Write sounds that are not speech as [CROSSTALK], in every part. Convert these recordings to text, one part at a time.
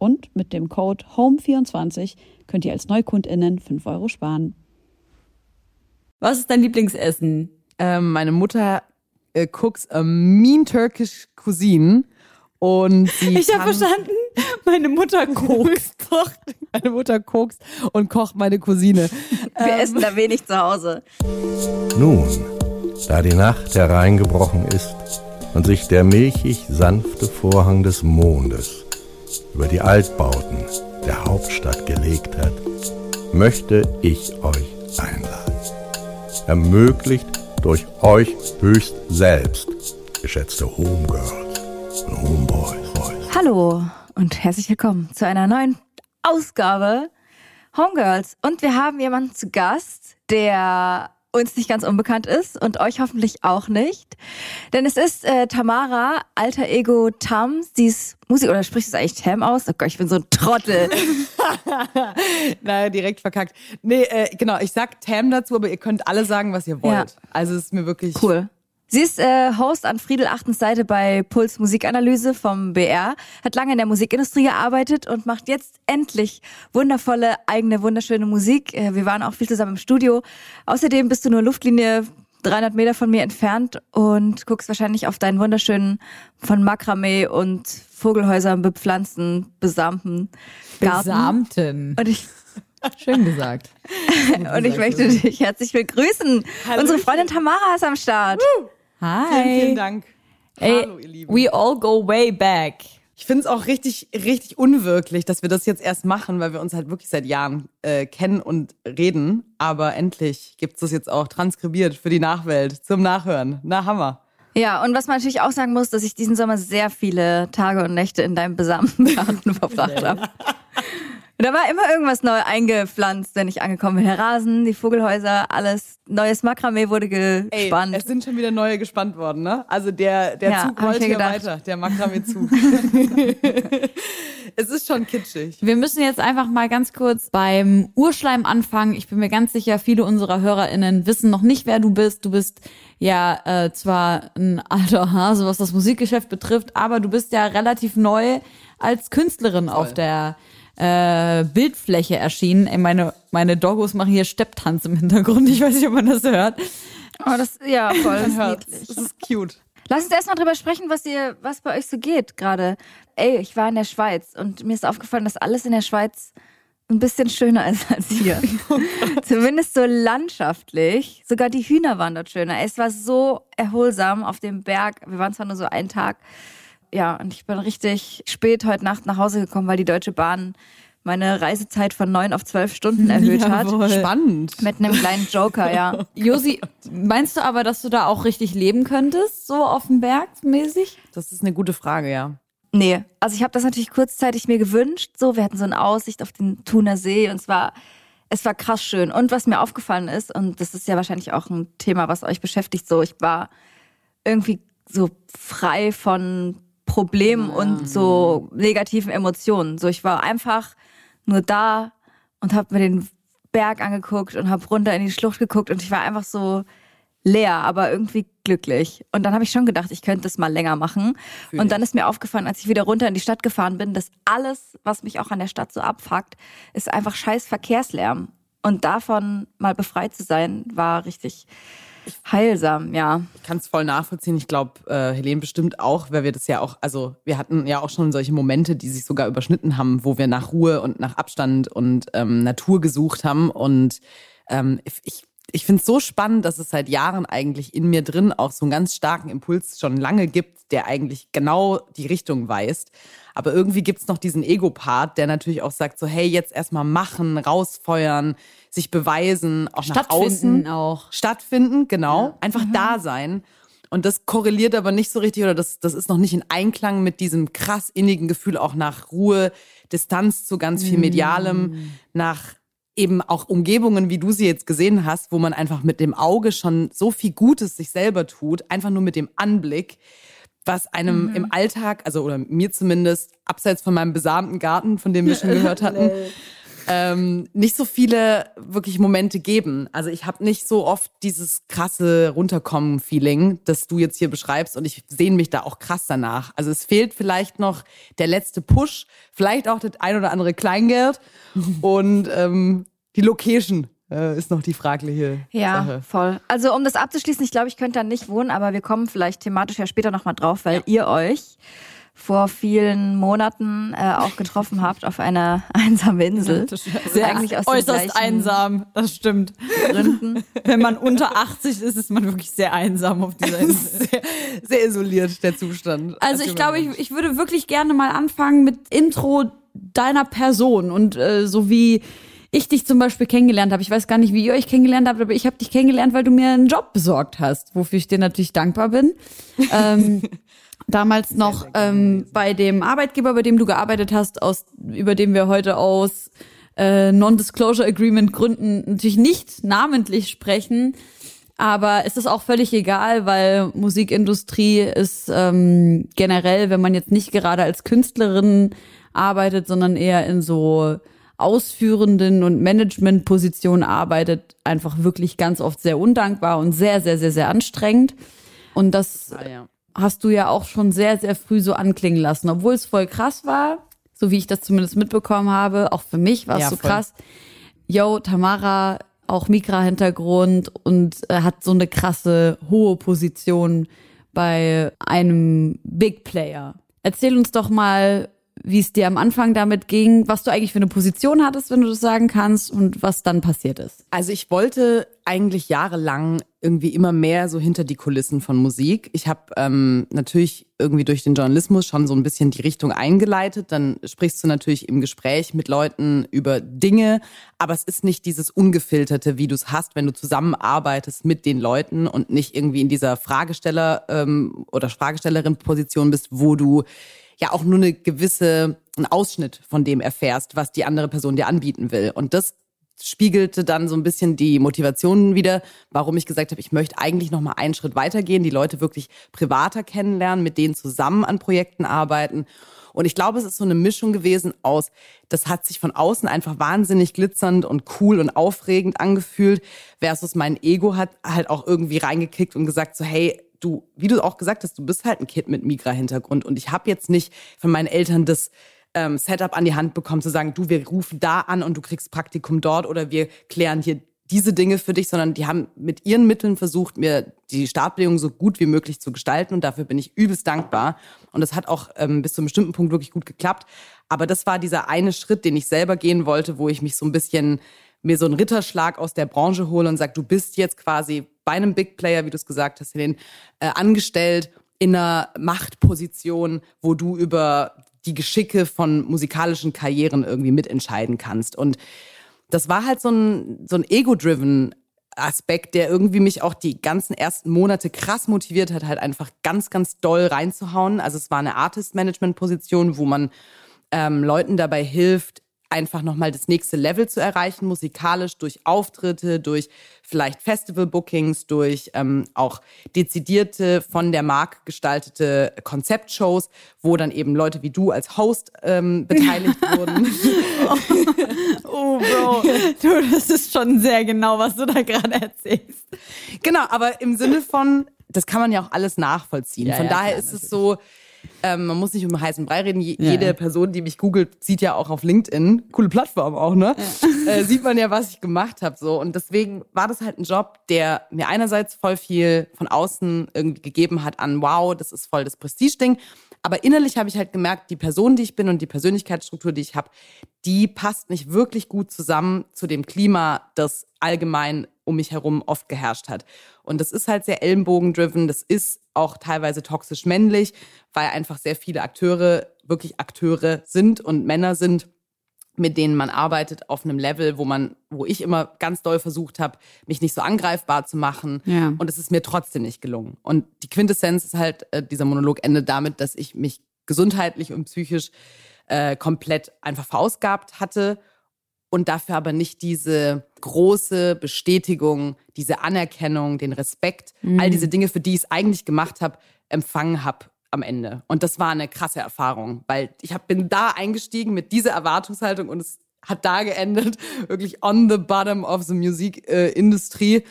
Und mit dem Code HOME24 könnt ihr als NeukundInnen 5 Euro sparen. Was ist dein Lieblingsessen? Ähm, meine Mutter äh, cooks a mean Turkish Cuisine. Und sie [LAUGHS] ich habe verstanden, meine Mutter [LAUGHS] kocht. kocht. Meine Mutter kocht und kocht meine Cousine. Wir ähm. essen da wenig zu Hause. Nun, da die Nacht hereingebrochen ist und sich der milchig sanfte Vorhang des Mondes über die Altbauten der Hauptstadt gelegt hat, möchte ich euch einladen. Ermöglicht durch euch höchst selbst, geschätzte Homegirls und Homeboys. Hallo und herzlich willkommen zu einer neuen Ausgabe Homegirls. Und wir haben jemanden zu Gast, der uns nicht ganz unbekannt ist und euch hoffentlich auch nicht. Denn es ist äh, Tamara, alter Ego Tam. Sie ist Musik, oder spricht es eigentlich Tam aus? Oh Gott, ich bin so ein Trottel. [LAUGHS] naja, direkt verkackt. Nee, äh, genau, ich sag Tam dazu, aber ihr könnt alle sagen, was ihr wollt. Ja. Also es ist mir wirklich... Cool. Sie ist äh, Host an Friedel Achtens Seite bei Puls Musikanalyse vom BR, hat lange in der Musikindustrie gearbeitet und macht jetzt endlich wundervolle, eigene, wunderschöne Musik. Äh, wir waren auch viel zusammen im Studio. Außerdem bist du nur Luftlinie 300 Meter von mir entfernt und guckst wahrscheinlich auf deinen wunderschönen von Makramee und Vogelhäusern bepflanzten, besamten Garten. Besamten. Und ich [LAUGHS] Schön gesagt. [LAUGHS] und ich möchte dich herzlich begrüßen. Hallo. Unsere Freundin Tamara ist am Start. Woo. Hi. Vielen, vielen Dank. Ey, Hallo, ihr Lieben. We all go way back. Ich finde es auch richtig, richtig unwirklich, dass wir das jetzt erst machen, weil wir uns halt wirklich seit Jahren äh, kennen und reden. Aber endlich gibt es das jetzt auch transkribiert für die Nachwelt zum Nachhören. Na, Hammer. Ja, und was man natürlich auch sagen muss, dass ich diesen Sommer sehr viele Tage und Nächte in deinem besamten Garten [LAUGHS] verbracht habe. Da war immer irgendwas neu eingepflanzt, wenn ich angekommen bin. Der Rasen, die Vogelhäuser, alles. Neues Makramee wurde gespannt. Ey, es sind schon wieder neue gespannt worden, ne? Also der, der ja, Zug rollt hier weiter, der Makramee-Zug. [LAUGHS] es ist schon kitschig. Wir müssen jetzt einfach mal ganz kurz beim Urschleim anfangen. Ich bin mir ganz sicher, viele unserer HörerInnen wissen noch nicht, wer du bist. Du bist ja äh, zwar ein alter Hase, was das Musikgeschäft betrifft, aber du bist ja relativ neu als Künstlerin Voll. auf der äh, Bildfläche erschienen. Ey, meine, meine Doggos machen hier Stepptanz im Hintergrund. Ich weiß nicht, ob man das hört. Oh, das, ja, voll. Das ist, das ist cute. Lass uns erstmal drüber sprechen, was ihr, was bei euch so geht gerade. Ey, ich war in der Schweiz und mir ist aufgefallen, dass alles in der Schweiz ein bisschen schöner ist als hier. [LAUGHS] Zumindest so landschaftlich. Sogar die Hühner waren dort schöner. Es war so erholsam auf dem Berg. Wir waren zwar nur so einen Tag, ja, und ich bin richtig spät heute Nacht nach Hause gekommen, weil die Deutsche Bahn meine Reisezeit von neun auf zwölf Stunden [LAUGHS] erhöht Jawohl. hat. Spannend. Mit einem kleinen Joker, ja. [LAUGHS] Josi, meinst du aber, dass du da auch richtig leben könntest, so auf dem Berg mäßig? Das ist eine gute Frage, ja. Nee, also ich habe das natürlich kurzzeitig mir gewünscht. So, wir hatten so eine Aussicht auf den Thuner See und es war, es war krass schön. Und was mir aufgefallen ist, und das ist ja wahrscheinlich auch ein Thema, was euch beschäftigt, so, ich war irgendwie so frei von Problemen und so negativen Emotionen. So, ich war einfach nur da und habe mir den Berg angeguckt und habe runter in die Schlucht geguckt und ich war einfach so leer, aber irgendwie glücklich. Und dann habe ich schon gedacht, ich könnte das mal länger machen. Fühl und dann ist mir aufgefallen, als ich wieder runter in die Stadt gefahren bin, dass alles, was mich auch an der Stadt so abfuckt, ist einfach scheiß Verkehrslärm. Und davon mal befreit zu sein, war richtig heilsam, ja. Ich kann es voll nachvollziehen. Ich glaube, äh, Helene bestimmt auch, weil wir das ja auch, also wir hatten ja auch schon solche Momente, die sich sogar überschnitten haben, wo wir nach Ruhe und nach Abstand und ähm, Natur gesucht haben. Und ähm, ich, ich finde es so spannend, dass es seit Jahren eigentlich in mir drin auch so einen ganz starken Impuls schon lange gibt, der eigentlich genau die Richtung weist. Aber irgendwie gibt es noch diesen Ego-Part, der natürlich auch sagt, so hey, jetzt erstmal machen, rausfeuern, sich beweisen, auch nach außen. auch. Stattfinden, genau. Einfach da sein. Und das korreliert aber nicht so richtig oder das, das ist noch nicht in Einklang mit diesem krass innigen Gefühl auch nach Ruhe, Distanz zu ganz viel Medialem, nach eben auch Umgebungen, wie du sie jetzt gesehen hast, wo man einfach mit dem Auge schon so viel Gutes sich selber tut, einfach nur mit dem Anblick, was einem im Alltag, also oder mir zumindest, abseits von meinem besamten Garten, von dem wir schon gehört hatten, [LAUGHS] ähm, nicht so viele wirklich Momente geben. Also ich habe nicht so oft dieses krasse Runterkommen-Feeling, das du jetzt hier beschreibst und ich sehne mich da auch krass danach. Also es fehlt vielleicht noch der letzte Push, vielleicht auch das ein oder andere Kleingeld [LAUGHS] und ähm, die Location äh, ist noch die fragliche Ja, Sache. voll. Also um das abzuschließen, ich glaube, ich könnte da nicht wohnen, aber wir kommen vielleicht thematisch ja später nochmal drauf, weil ihr euch vor vielen Monaten äh, auch getroffen [LAUGHS] habt auf einer [LAUGHS] einsamen Insel. Sehr Eigentlich aus äußerst einsam, das stimmt. Gründen. [LAUGHS] Wenn man unter 80 ist, ist man wirklich sehr einsam auf dieser Insel. Sehr, sehr isoliert, der Zustand. Also ich glaube, ich, ich würde wirklich gerne mal anfangen mit Intro deiner Person und äh, so wie ich dich zum Beispiel kennengelernt habe. Ich weiß gar nicht, wie ihr euch kennengelernt habt, aber ich habe dich kennengelernt, weil du mir einen Job besorgt hast, wofür ich dir natürlich dankbar bin. ähm, damals noch ähm, bei dem Arbeitgeber, bei dem du gearbeitet hast, aus über dem wir heute aus äh, Non-Disclosure Agreement Gründen natürlich nicht namentlich sprechen. Aber es ist auch völlig egal, weil Musikindustrie ist ähm, generell, wenn man jetzt nicht gerade als Künstlerin arbeitet, sondern eher in so ausführenden und Managementpositionen arbeitet, einfach wirklich ganz oft sehr undankbar und sehr, sehr, sehr, sehr anstrengend. Und das Ah, ja. Hast du ja auch schon sehr, sehr früh so anklingen lassen, obwohl es voll krass war, so wie ich das zumindest mitbekommen habe. Auch für mich war es Ja, so voll. krass. Yo, Tamara, auch Mikra-Hintergrund und äh, hat so eine krasse, hohe Position bei einem Big Player. Erzähl uns doch mal, wie es dir am Anfang damit ging, was du eigentlich für eine Position hattest, wenn du das sagen kannst, und was dann passiert ist. Also ich wollte eigentlich jahrelang irgendwie immer mehr so hinter die Kulissen von Musik. Ich habe ähm, natürlich irgendwie durch den Journalismus schon so ein bisschen die Richtung eingeleitet. Dann sprichst du natürlich im Gespräch mit Leuten über Dinge, aber es ist nicht dieses ungefilterte, wie du es hast, wenn du zusammenarbeitest mit den Leuten und nicht irgendwie in dieser Fragesteller ähm, oder Fragestellerin-Position bist, wo du ja auch nur eine gewisse einen Ausschnitt von dem erfährst, was die andere Person dir anbieten will. Und das spiegelte dann so ein bisschen die Motivationen wieder, warum ich gesagt habe, ich möchte eigentlich noch mal einen Schritt weitergehen, die Leute wirklich privater kennenlernen, mit denen zusammen an Projekten arbeiten. Und ich glaube, es ist so eine Mischung gewesen aus, das hat sich von außen einfach wahnsinnig glitzernd und cool und aufregend angefühlt, versus mein Ego hat halt auch irgendwie reingekickt und gesagt so, hey, du, wie du auch gesagt hast, du bist halt ein Kind mit Migra-Hintergrund und ich habe jetzt nicht von meinen Eltern das ähm, Setup an die Hand bekommen, zu sagen, du, wir rufen da an und du kriegst Praktikum dort oder wir klären hier diese Dinge für dich, sondern die haben mit ihren Mitteln versucht, mir die Startbedingungen so gut wie möglich zu gestalten und dafür bin ich übelst dankbar. Und das hat auch ähm, bis zu einem bestimmten Punkt wirklich gut geklappt. Aber das war dieser eine Schritt, den ich selber gehen wollte, wo ich mich so ein bisschen mir so einen Ritterschlag aus der Branche hole und sage, du bist jetzt quasi bei einem Big Player, wie du es gesagt hast, Helene, äh, angestellt in einer Machtposition, wo du über die Geschicke von musikalischen Karrieren irgendwie mitentscheiden kannst. Und das war halt so ein, so ein ego-driven Aspekt, der irgendwie mich auch die ganzen ersten Monate krass motiviert hat, halt einfach ganz, ganz doll reinzuhauen. Also es war eine Artist-Management-Position, wo man ähm, Leuten dabei hilft, einfach nochmal das nächste Level zu erreichen, musikalisch durch Auftritte, durch vielleicht Festival-Bookings, durch ähm, auch dezidierte, von der Marke gestaltete Konzeptshows, wo dann eben Leute wie du als Host ähm, [LAUGHS] beteiligt wurden. Oh, Bro, du, das ist schon sehr genau, was du da gerade erzählst. Genau, aber im Sinne von, das kann man ja auch alles nachvollziehen. Ja, von ja, daher klar, ist es so, ähm, man muss nicht um heißen Brei reden. Je, ja. Jede Person, die mich googelt, sieht ja auch auf LinkedIn, coole Plattform auch, ne? Ja. [LAUGHS] Äh, sieht man ja, was ich gemacht habe. So. Und deswegen war das halt ein Job, der mir einerseits voll viel von außen irgendwie gegeben hat an, wow, das ist voll das Prestige-Ding. Aber innerlich habe ich halt gemerkt, die Person, die ich bin und die Persönlichkeitsstruktur, die ich habe, die passt nicht wirklich gut zusammen zu dem Klima, das allgemein um mich herum oft geherrscht hat. Und das ist halt sehr ellenbogendriven, das ist auch teilweise toxisch männlich, weil einfach sehr viele Akteure wirklich Akteure sind und Männer sind, mit denen man arbeitet auf einem Level, wo man, wo ich immer ganz doll versucht habe, mich nicht so angreifbar zu machen. Ja. Und es ist mir trotzdem nicht gelungen. Und die Quintessenz ist halt, äh, dieser Monolog endet damit, dass ich mich gesundheitlich und psychisch äh, komplett einfach verausgabt hatte und dafür aber nicht diese große Bestätigung, diese Anerkennung, den Respekt, mhm. all diese Dinge, für die ich es eigentlich gemacht habe, empfangen habe am Ende. Und das war eine krasse Erfahrung, weil ich hab, bin da eingestiegen mit dieser Erwartungshaltung und es hat da geendet, [LAUGHS] wirklich on the bottom of the Musikindustrie. Äh,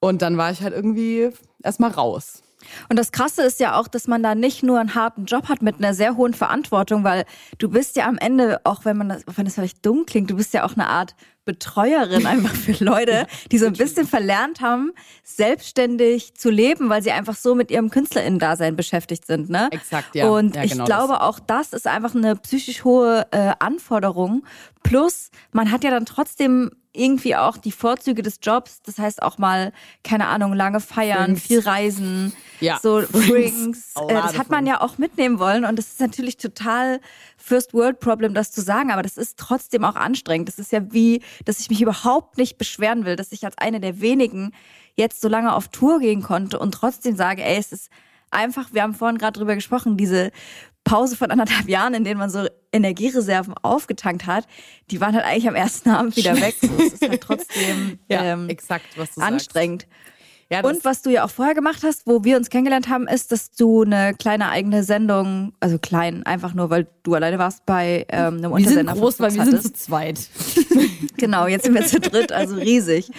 und dann war ich halt irgendwie erstmal raus. Und das Krasse ist ja auch, dass man da nicht nur einen harten Job hat mit einer sehr hohen Verantwortung, weil du bist ja am Ende, auch wenn man das, wenn das vielleicht dumm klingt, du bist ja auch eine Art Betreuerin [LAUGHS] einfach für Leute, die so ein bisschen verlernt haben, selbstständig zu leben, weil sie einfach so mit ihrem KünstlerInnen-Dasein beschäftigt sind. Ne? Exakt, ja. Und ja, genau ich glaube, das. auch das ist einfach eine psychisch hohe äh, Anforderung. Plus, man hat ja dann trotzdem irgendwie auch die Vorzüge des Jobs. Das heißt auch mal, keine Ahnung, lange feiern, Drinks. viel reisen, ja. so Drinks. Äh, das hat man ja auch mitnehmen wollen. Und das ist natürlich total First World Problem, das zu sagen. Aber das ist trotzdem auch anstrengend. Das ist ja wie, dass ich mich überhaupt nicht beschweren will, dass ich als eine der wenigen jetzt so lange auf Tour gehen konnte und trotzdem sage, ey, es ist einfach, wir haben vorhin gerade drüber gesprochen, diese Pause von anderthalb Jahren, in denen man so Energiereserven aufgetankt hat, die waren halt eigentlich am ersten Abend wieder weg. [LAUGHS] So, es ist halt trotzdem ja, ähm, exakt, was du anstrengend. Sagst. Ja, und was du ja auch vorher gemacht hast, wo wir uns kennengelernt haben, ist, dass du eine kleine eigene Sendung, also klein, einfach nur, weil du alleine warst bei ähm, einem Untersender. Wir sind groß, weil wir hattest. sind zu zweit. [LAUGHS] [LAUGHS] genau, jetzt sind wir zu dritt, also riesig.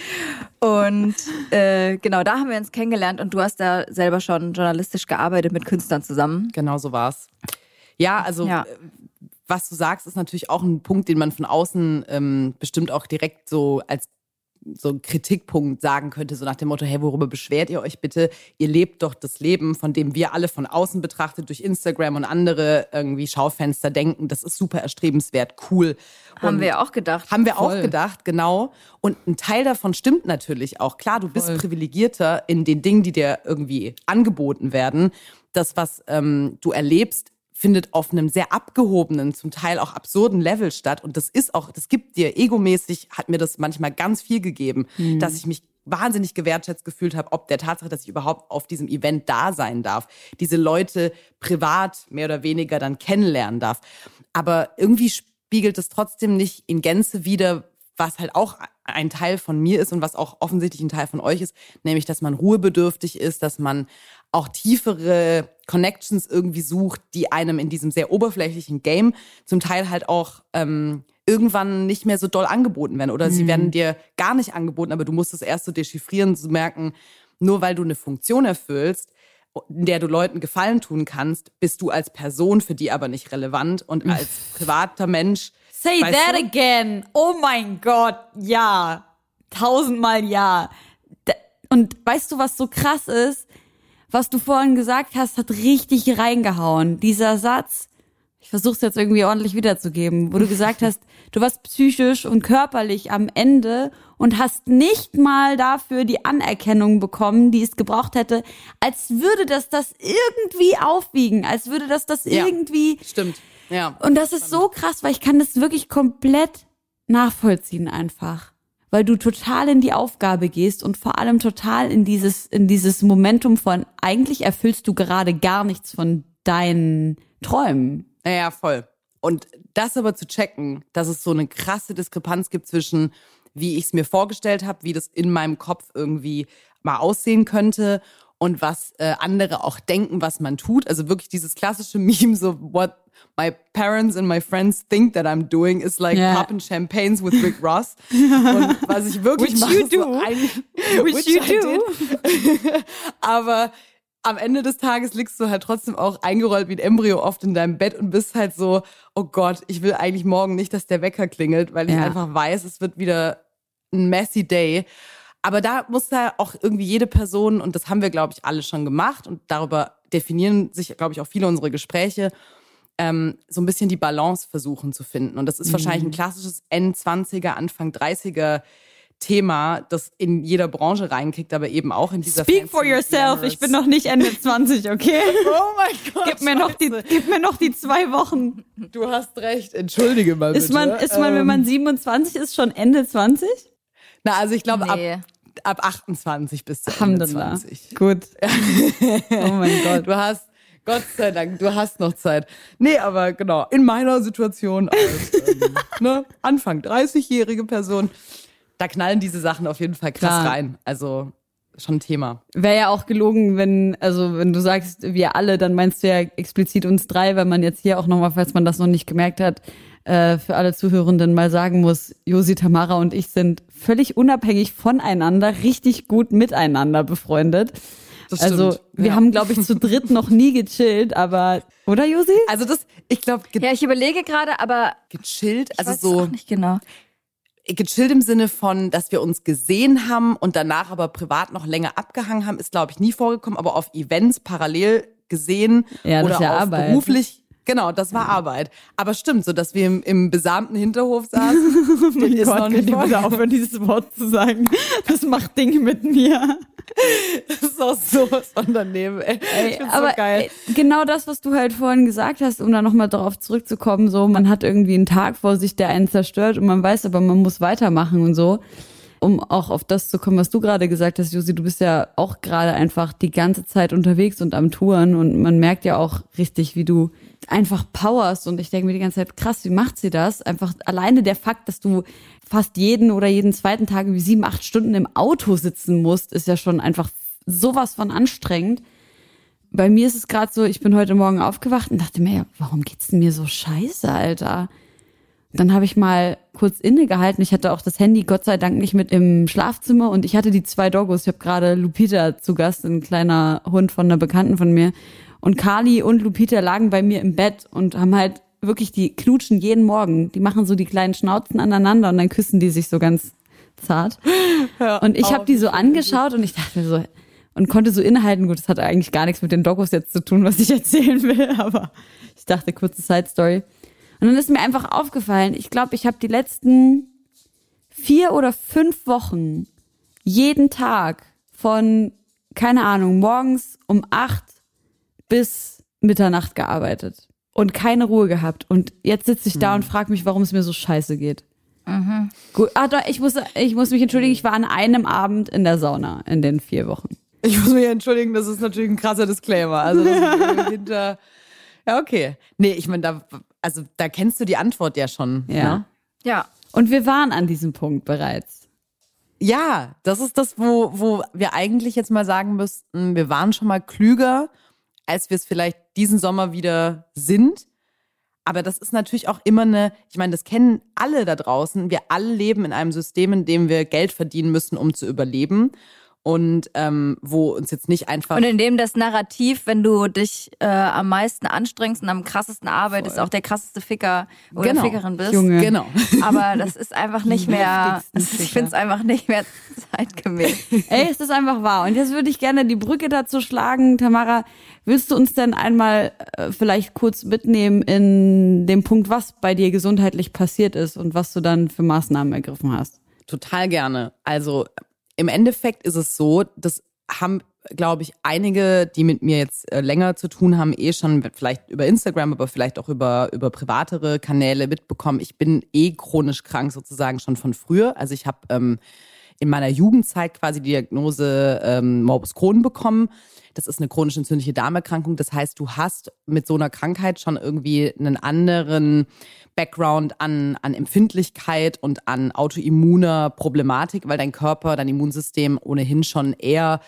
Und äh, genau, da haben wir uns kennengelernt und du hast da selber schon journalistisch gearbeitet mit Künstlern zusammen. Genau so war's. Ja, also ja. Äh, was du sagst, ist natürlich auch ein Punkt, den man von außen ähm, bestimmt auch direkt so als so ein Kritikpunkt sagen könnte, so nach dem Motto, hey, worüber beschwert ihr euch bitte? Ihr lebt doch das Leben, von dem wir alle von außen betrachtet durch Instagram und andere irgendwie Schaufenster denken, das ist super erstrebenswert, cool. Haben und wir auch gedacht. Haben wir Voll. auch gedacht, genau. Und ein Teil davon stimmt natürlich auch. Klar, du bist privilegierter in den Dingen, die dir irgendwie angeboten werden. Das, was ähm, du erlebst, findet auf einem sehr abgehobenen, zum Teil auch absurden Level statt. Und das ist auch, das gibt dir egomäßig, hat mir das manchmal ganz viel gegeben, mhm. dass ich mich wahnsinnig gewertschätzt gefühlt habe, ob der Tatsache, dass ich überhaupt auf diesem Event da sein darf, diese Leute privat mehr oder weniger dann kennenlernen darf. Aber irgendwie spiegelt es trotzdem nicht in Gänze wieder, was halt auch ein Teil von mir ist und was auch offensichtlich ein Teil von euch ist, nämlich, dass man ruhebedürftig ist, dass man auch tiefere Connections irgendwie sucht, die einem in diesem sehr oberflächlichen Game zum Teil halt auch ähm, irgendwann nicht mehr so doll angeboten werden oder mhm. sie werden dir gar nicht angeboten, aber du musst es erst so dechiffrieren, zu merken, nur weil du eine Funktion erfüllst, in der du Leuten Gefallen tun kannst, bist du als Person für die aber nicht relevant und [LAUGHS] als privater Mensch. Say that du? again. Oh mein Gott, ja. Tausendmal ja. Und weißt du, was so krass ist? Was du vorhin gesagt hast, hat richtig reingehauen. Dieser Satz, ich versuche es jetzt irgendwie ordentlich wiederzugeben, wo du gesagt [LAUGHS] hast, du warst psychisch und körperlich am Ende und hast nicht mal dafür die Anerkennung bekommen, die es gebraucht hätte, als würde das das irgendwie aufwiegen, als würde das das ja, irgendwie. Stimmt. Ja. Und das ist so krass, weil ich kann das wirklich komplett nachvollziehen einfach weil du total in die Aufgabe gehst und vor allem total in dieses, in dieses Momentum von, eigentlich erfüllst du gerade gar nichts von deinen Träumen. Ja, voll. Und das aber zu checken, dass es so eine krasse Diskrepanz gibt zwischen, wie ich es mir vorgestellt habe, wie das in meinem Kopf irgendwie mal aussehen könnte und was äh, andere auch denken, was man tut. Also wirklich dieses klassische [LAUGHS] Meme, so what my parents and my friends think that I'm doing is like yeah. popping champagnes with Rick [LAUGHS] Ross. Und was ich wirklich which mache, you do. So ein, which, which you do. [LAUGHS] Aber am Ende des Tages liegst du halt trotzdem auch eingerollt wie ein Embryo oft in deinem Bett und bist halt so, oh Gott, ich will eigentlich morgen nicht, dass der Wecker klingelt, weil ich Ja. einfach weiß, es wird wieder ein messy day. Aber da muss da auch irgendwie jede Person, und das haben wir, glaube ich, alle schon gemacht, und darüber definieren sich, glaube ich, auch viele unserer Gespräche, ähm, so ein bisschen die Balance versuchen zu finden. Und das ist wahrscheinlich Mhm. ein klassisches End-20er, Anfang 30er Thema, das in jeder Branche reinkickt, aber eben auch in dieser Speak for yourself. Ich bin noch nicht Ende 20, okay? [LAUGHS] Oh mein Gott. Gib mir, noch die, gib mir noch die zwei Wochen. Du hast recht. Entschuldige mal Ist bitte. man, ist man, wenn Ähm, man 27 ist, schon Ende 20? Na, also ich glaube, Nee. ab, ab 28 bis zu Ende Alhamdulillah. 20. Gut. [LAUGHS] Oh mein Gott. Du hast, Gott sei Dank, du hast noch Zeit. Nee, aber genau, in meiner Situation als [LAUGHS] ähm, ne, Anfang 30-jährige Person, da knallen diese Sachen auf jeden Fall krass Klar. rein. Also schon ein Thema. Wäre ja auch gelogen, wenn, also wenn du sagst, wir alle, dann meinst du ja explizit uns drei, weil man jetzt hier auch nochmal, falls man das noch nicht gemerkt hat, äh, für alle Zuhörenden mal sagen muss, Josi, Tamara und ich sind völlig unabhängig voneinander, richtig gut miteinander befreundet. Das also stimmt. wir Ja. haben, glaube ich, zu dritt noch nie gechillt, aber, oder Josi? Also das, ich glaube, Ja, ich überlege gerade, aber gechillt, ich also so auch nicht genau. gechillt im Sinne von, dass wir uns gesehen haben und danach aber privat noch länger abgehangen haben, ist glaube ich nie vorgekommen, aber auf Events parallel gesehen Ja, oder ja auf Arbeit. beruflich. Genau, das war Arbeit. Aber stimmt, so dass wir im, im besamten Hinterhof saßen. [LAUGHS] den ist noch nicht vorgekommen. aufhören, dieses Wort zu sagen. Das macht Dinge mit mir. Das [LAUGHS] ist auch so was Unternehmen, ey. ich find's aber so geil. äh, genau das, was du halt vorhin gesagt hast, um da nochmal darauf zurückzukommen, so man hat irgendwie einen Tag vor sich, der einen zerstört und man weiß aber, man muss weitermachen und so. Um auch auf das zu kommen, was du gerade gesagt hast, Josi, du bist ja auch gerade einfach die ganze Zeit unterwegs und am Touren und man merkt ja auch richtig, wie du einfach powerst und ich denke mir die ganze Zeit, krass, wie macht sie das? Einfach alleine der Fakt, dass du fast jeden oder jeden zweiten Tag irgendwie sieben, acht Stunden im Auto sitzen musst, ist ja schon einfach sowas von anstrengend bei mir ist es gerade so, ich bin heute Morgen aufgewacht und dachte mir, ja, warum geht's denn mir so scheiße, Alter? Dann habe ich mal kurz innegehalten. Ich hatte auch das Handy Gott sei Dank nicht mit im Schlafzimmer und ich hatte die zwei Doggos. Ich habe gerade Lupita zu Gast, ein kleiner Hund von einer Bekannten von mir. Und Kali und Lupita lagen bei mir im Bett und haben halt wirklich, die knutschen jeden Morgen. Die machen so die kleinen Schnauzen aneinander und dann küssen die sich so ganz zart. Und ich habe die so angeschaut und ich dachte mir so, und konnte so innehalten, gut, das hat eigentlich gar nichts mit den Doggos jetzt zu tun, was ich [LAUGHS] erzählen will, aber ich dachte, kurze Side Story. Und dann ist mir einfach aufgefallen, ich glaube, ich habe die letzten vier oder fünf Wochen jeden Tag von, keine Ahnung, morgens um acht bis Mitternacht gearbeitet und keine Ruhe gehabt. Und jetzt sitze ich da und frage mich, warum es mir so scheiße geht. Gut, ah, doch, ich muss, ich muss mich entschuldigen, ich war an einem Abend in der Sauna in den vier Wochen. Ich muss mich entschuldigen, das ist natürlich ein krasser Disclaimer. Also das ist [LAUGHS] hinter. Ja, okay. Nee, ich meine, da, also da kennst du die Antwort ja schon. Ja. Ne? Ja. Und wir waren an diesem Punkt bereits. Ja, das ist das, wo, wo wir eigentlich jetzt mal sagen müssten, wir waren schon mal klüger, als wir es vielleicht diesen Sommer wieder sind. Aber das ist natürlich auch immer eine, ich meine, das kennen alle da draußen. Wir alle leben in einem System, in dem wir Geld verdienen müssen, um zu überleben. Und ähm, wo uns jetzt nicht einfach. Und in dem das Narrativ, wenn du dich äh, am meisten anstrengst und am krassesten arbeitest, auch der krasseste Ficker oder Genau. Fickerin bist. Junge. Genau. [LAUGHS] Aber das ist einfach nicht mehr, ich finde es einfach nicht mehr zeitgemäß. [LAUGHS] Ey, ist das einfach wahr. Und jetzt würde ich gerne die Brücke dazu schlagen. Tamara, willst du uns denn einmal äh, vielleicht kurz mitnehmen in dem Punkt, was bei dir gesundheitlich passiert ist und was du dann für Maßnahmen ergriffen hast? Total gerne. Also im Endeffekt ist es so, das haben, glaube ich, einige, die mit mir jetzt äh, länger zu tun haben, eh schon vielleicht über Instagram, aber vielleicht auch über, über privatere Kanäle mitbekommen. Ich bin eh chronisch krank sozusagen schon von früher. Also ich habe ähm, in meiner Jugendzeit quasi die Diagnose ähm, Morbus Crohn bekommen. Das ist eine chronisch entzündliche Darmerkrankung. Das heißt, du hast mit so einer Krankheit schon irgendwie einen anderen Background an, an Empfindlichkeit und an autoimmuner Problematik, weil dein Körper, dein Immunsystem ohnehin schon eher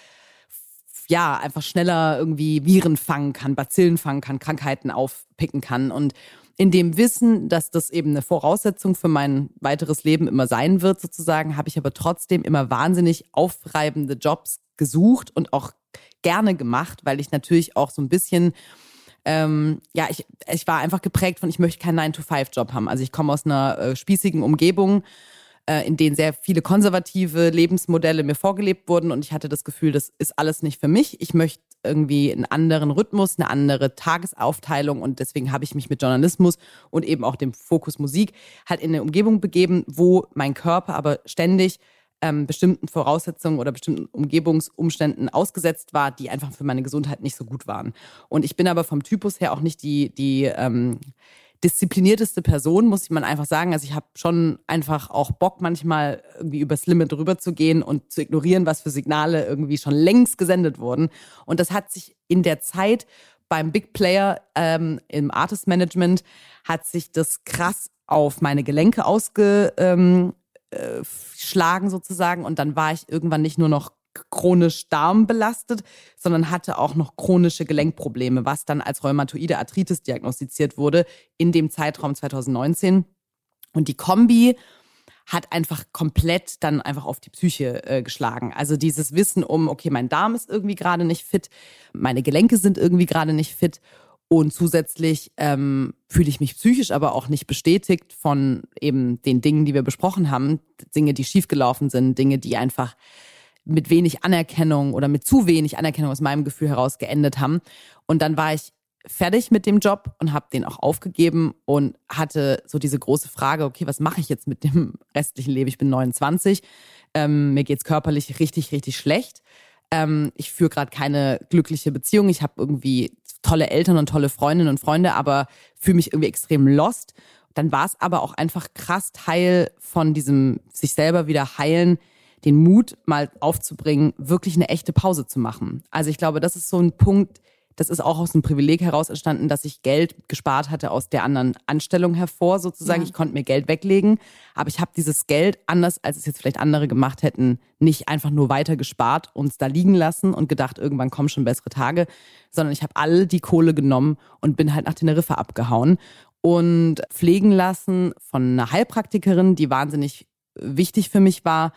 ja, einfach schneller irgendwie Viren fangen kann, Bazillen fangen kann, Krankheiten aufpicken kann. Und in dem Wissen, dass das eben eine Voraussetzung für mein weiteres Leben immer sein wird, sozusagen, habe ich aber trotzdem immer wahnsinnig aufreibende Jobs gesucht und auch gerne gemacht, weil ich natürlich auch so ein bisschen ähm, ja, ich, ich war einfach geprägt von, ich möchte keinen 9-to-5-Job haben. Also ich komme aus einer äh, spießigen Umgebung, äh, in denen sehr viele konservative Lebensmodelle mir vorgelebt wurden und ich hatte das Gefühl, das ist alles nicht für mich. Ich möchte irgendwie einen anderen Rhythmus, eine andere Tagesaufteilung und deswegen habe ich mich mit Journalismus und eben auch dem Fokus Musik halt in eine Umgebung begeben, wo mein Körper aber ständig ähm, bestimmten Voraussetzungen oder bestimmten Umgebungsumständen ausgesetzt war, die einfach für meine Gesundheit nicht so gut waren. Und ich bin aber vom Typus her auch nicht die, die ähm, disziplinierteste Person, muss man einfach sagen. Also ich habe schon einfach auch Bock, manchmal irgendwie übers Limit drüber zu gehen und zu ignorieren, was für Signale irgendwie schon längst gesendet wurden. Und das hat sich in der Zeit beim Big Player ähm, im Artist Management hat sich das krass auf meine Gelenke ausge, ähm, äh, sozusagen. Und dann war ich irgendwann nicht nur noch chronisch darmbelastet, sondern hatte auch noch chronische Gelenkprobleme, was dann als rheumatoide Arthritis diagnostiziert wurde in dem Zeitraum 2019. Und die Kombi hat einfach komplett dann einfach auf die Psyche äh, geschlagen. Also dieses Wissen um, okay, mein Darm ist irgendwie gerade nicht fit, meine Gelenke sind irgendwie gerade nicht fit und zusätzlich ähm, fühle ich mich psychisch aber auch nicht bestätigt von eben den Dingen, die wir besprochen haben. Dinge, die schiefgelaufen sind, Dinge, die einfach mit wenig Anerkennung oder mit zu wenig Anerkennung aus meinem Gefühl heraus geendet haben. Und dann war ich fertig mit dem Job und habe den auch aufgegeben und hatte so diese große Frage, okay, was mache ich jetzt mit dem [LAUGHS] restlichen Leben? Ich bin 29, ähm, mir geht's körperlich richtig, richtig schlecht. Ähm, ich führe gerade keine glückliche Beziehung. Ich habe irgendwie tolle Eltern und tolle Freundinnen und Freunde, aber fühle mich irgendwie extrem lost. Dann war es aber auch einfach krass Teil von diesem sich selber wieder heilen, den Mut mal aufzubringen, wirklich eine echte Pause zu machen. Also ich glaube, das ist so ein Punkt, das ist auch aus einem Privileg heraus entstanden, dass ich Geld gespart hatte aus der anderen Anstellung hervor, sozusagen. Ja. Ich konnte mir Geld weglegen, aber ich habe dieses Geld, anders als es jetzt vielleicht andere gemacht hätten, nicht einfach nur weiter gespart und es da liegen lassen und gedacht, irgendwann kommen schon bessere Tage, sondern ich habe all die Kohle genommen und bin halt nach Teneriffa abgehauen und pflegen lassen von einer Heilpraktikerin, die wahnsinnig wichtig für mich war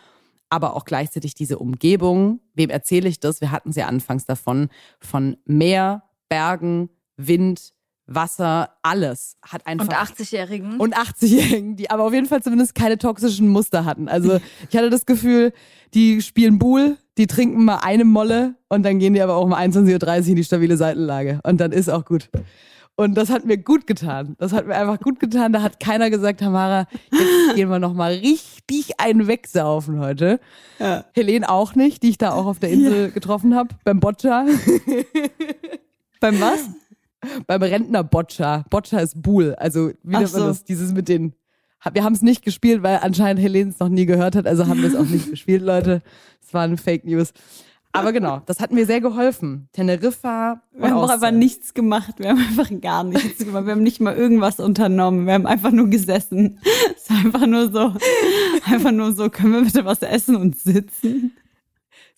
aber auch gleichzeitig diese Umgebung. Wem erzähle ich das? Wir hatten sie ja anfangs davon, von Meer, Bergen, Wind, Wasser, alles hat einfach. Und 80-Jährigen. Und 80-Jährigen, die aber auf jeden Fall zumindest keine toxischen Muster hatten. Also ich hatte das Gefühl, die spielen Buhl, die trinken mal eine Molle und dann gehen die aber auch um 21.30 Uhr in die stabile Seitenlage. Und dann ist auch gut. Und das hat mir gut getan. Das hat mir einfach gut getan. Da hat keiner gesagt, Tamara, jetzt gehen wir noch mal richtig einen wegsaufen heute. Ja. Helene auch nicht, die ich da auch auf der Insel ja. getroffen habe, beim Boccia. [LAUGHS] beim was? Beim Rentner Boccia. Boccia ist Buhl. Also wie nennt man das? Dieses mit den wir haben es nicht gespielt, weil anscheinend Helene es noch nie gehört hat, also haben wir es auch nicht gespielt, Leute. Es waren Fake News. Aber genau, das hat mir sehr geholfen. Teneriffa. Wir haben auch einfach nichts gemacht. Wir haben einfach gar nichts gemacht. Wir haben nicht mal irgendwas unternommen. Wir haben einfach nur gesessen. [LAUGHS] Es war einfach nur so, einfach nur so, können wir bitte was essen und sitzen?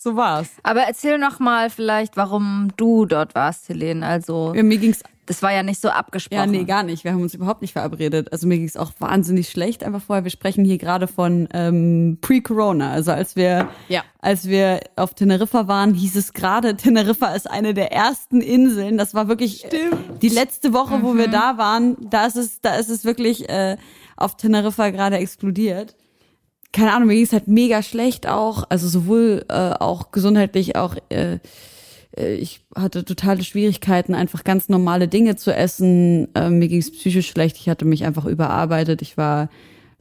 So war's. Aber erzähl noch mal vielleicht, warum du dort warst, Helene. Also ja, mir ging's das war ja nicht so abgesprochen. Ja, nee, gar nicht. Wir haben uns überhaupt nicht verabredet. Also mir ging es auch wahnsinnig schlecht einfach vorher. Wir sprechen hier gerade von ähm, Pre-Corona. Also als wir, ja. als wir auf Teneriffa waren, hieß es gerade, [LAUGHS] Teneriffa ist eine der ersten Inseln. Das war wirklich Stimmt. die letzte Woche, wo mhm. wir da waren. Da ist es, da ist es wirklich äh, auf Teneriffa gerade explodiert keine Ahnung, mir ging es halt mega schlecht auch, also sowohl äh, auch gesundheitlich, auch äh, äh, ich hatte totale Schwierigkeiten, einfach ganz normale Dinge zu essen. Äh, mir ging es psychisch schlecht. Ich hatte mich einfach überarbeitet. Ich war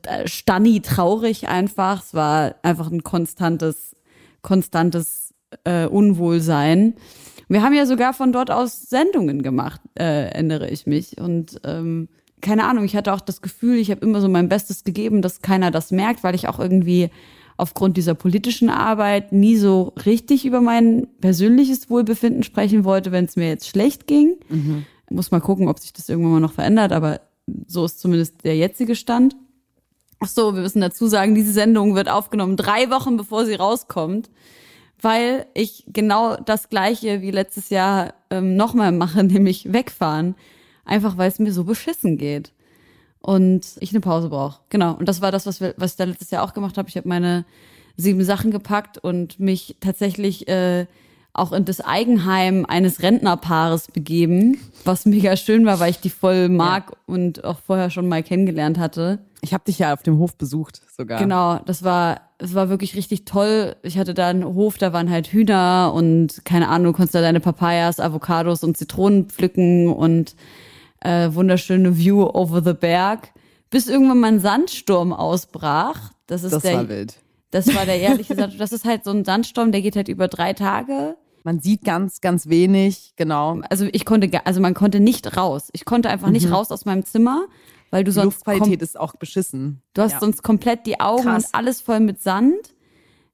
äh, stanni traurig einfach. Es war einfach ein konstantes, konstantes äh, Unwohlsein. Wir haben ja sogar von dort aus Sendungen gemacht, äh, erinnere ich mich. Und ähm, keine Ahnung, ich hatte auch das Gefühl, ich habe immer so mein Bestes gegeben, dass keiner das merkt, weil ich auch irgendwie aufgrund dieser politischen Arbeit nie so richtig über mein persönliches Wohlbefinden sprechen wollte, wenn es mir jetzt schlecht ging. Mhm. Muss mal gucken, ob sich das irgendwann mal noch verändert, aber so ist zumindest der jetzige Stand. Ach so, wir müssen dazu sagen, diese Sendung wird aufgenommen drei Wochen bevor sie rauskommt, weil ich genau das gleiche wie letztes Jahr ähm, nochmal mache, [LAUGHS] nämlich wegfahren. Einfach weil es mir so beschissen geht und ich eine Pause brauche. Genau. Und das war das, was, wir, was ich da letztes Jahr auch gemacht habe. Ich habe meine sieben Sachen gepackt und mich tatsächlich äh, auch in das Eigenheim eines Rentnerpaares begeben, was mega schön war, weil ich die voll mag und auch vorher schon mal kennengelernt hatte. Ich habe dich ja auf dem Hof besucht sogar. Genau, das war, es war wirklich richtig toll. Ich hatte da einen Hof, da waren halt Hühner und keine Ahnung, du konntest da deine Papayas, Avocados und Zitronen pflücken und äh, wunderschöne View over the Berg. Bis irgendwann mal ein Sandsturm ausbrach. Das ist Das der, war wild. das war der ehrliche Sandsturm. Das ist halt so ein Sandsturm, der geht halt über drei Tage. Man sieht ganz, ganz wenig, genau. Also ich konnte, also man konnte nicht raus. Ich konnte einfach nicht raus aus meinem Zimmer, weil du Die sonst Luftqualität ist auch beschissen. Du hast Ja. sonst komplett die Augen Krass. und alles voll mit Sand.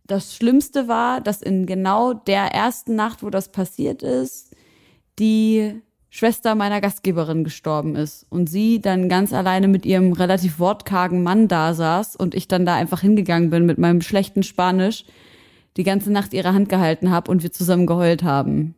Das Schlimmste war, dass in genau der ersten Nacht, wo das passiert ist, die Schwester meiner Gastgeberin gestorben ist und sie dann ganz alleine mit ihrem relativ wortkargen Mann da saß und ich dann da einfach hingegangen bin mit meinem schlechten Spanisch, die ganze Nacht ihre Hand gehalten habe und wir zusammen geheult haben.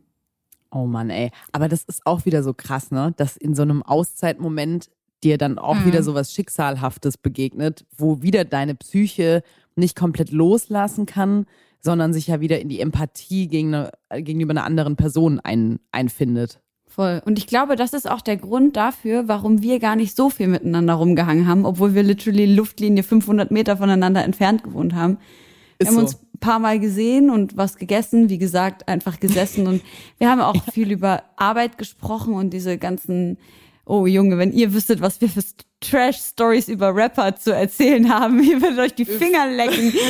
Oh Mann, ey. Aber das ist auch wieder so krass, ne? Dass in so einem Auszeitmoment dir dann auch wieder so was Schicksalhaftes begegnet, wo wieder deine Psyche nicht komplett loslassen kann, sondern sich ja wieder in die Empathie gegen eine, gegenüber einer anderen Person ein, einfindet. Voll. Und ich glaube, das ist auch der Grund dafür, warum wir gar nicht so viel miteinander rumgehangen haben, obwohl wir literally Luftlinie 500 Meter voneinander entfernt gewohnt haben. Wir Ist haben so. uns ein paar Mal gesehen und was gegessen, wie gesagt, einfach gesessen und wir haben auch [LAUGHS] viel über Arbeit gesprochen und diese ganzen, oh Junge, wenn ihr wüsstet, was wir für Trash-Stories über Rapper zu erzählen haben, [LAUGHS] ihr würdet euch die Finger lecken. [LAUGHS]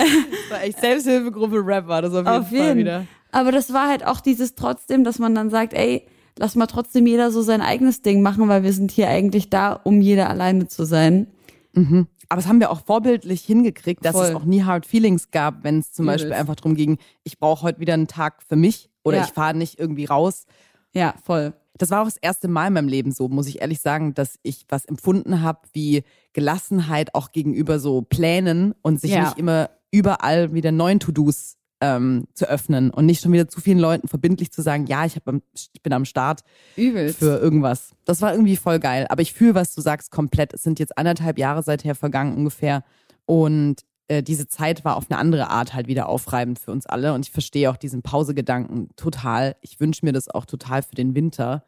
Das war echt Selbsthilfegruppe Rap war das auf jeden Auf Fall jeden. wieder. Aber das war halt auch dieses trotzdem, dass man dann sagt, ey, lass mal trotzdem jeder so sein eigenes Ding machen, weil wir sind hier eigentlich da, um jeder alleine zu sein. Aber das haben wir auch vorbildlich hingekriegt, dass Voll. es auch nie Hard Feelings gab, wenn es zum Übelst. Beispiel einfach darum ging, ich brauche heute wieder einen Tag für mich oder Ja. ich fahre nicht irgendwie raus. Ja, voll. Das war auch das erste Mal in meinem Leben so, muss ich ehrlich sagen, dass ich was empfunden habe wie Gelassenheit auch gegenüber so Plänen und sich Ja. nicht immer überall wieder neuen To-Dos ähm, zu öffnen und nicht schon wieder zu vielen Leuten verbindlich zu sagen, ja, ich, hab ich bin am Start Übelst. für irgendwas. Das war irgendwie voll geil. Aber ich fühle, was du sagst, komplett. Es sind jetzt anderthalb Jahre seither vergangen ungefähr. Und äh, diese Zeit war auf eine andere Art halt wieder aufreibend für uns alle. Und ich verstehe auch diesen Pausegedanken total. Ich wünsche mir das auch total für den Winter.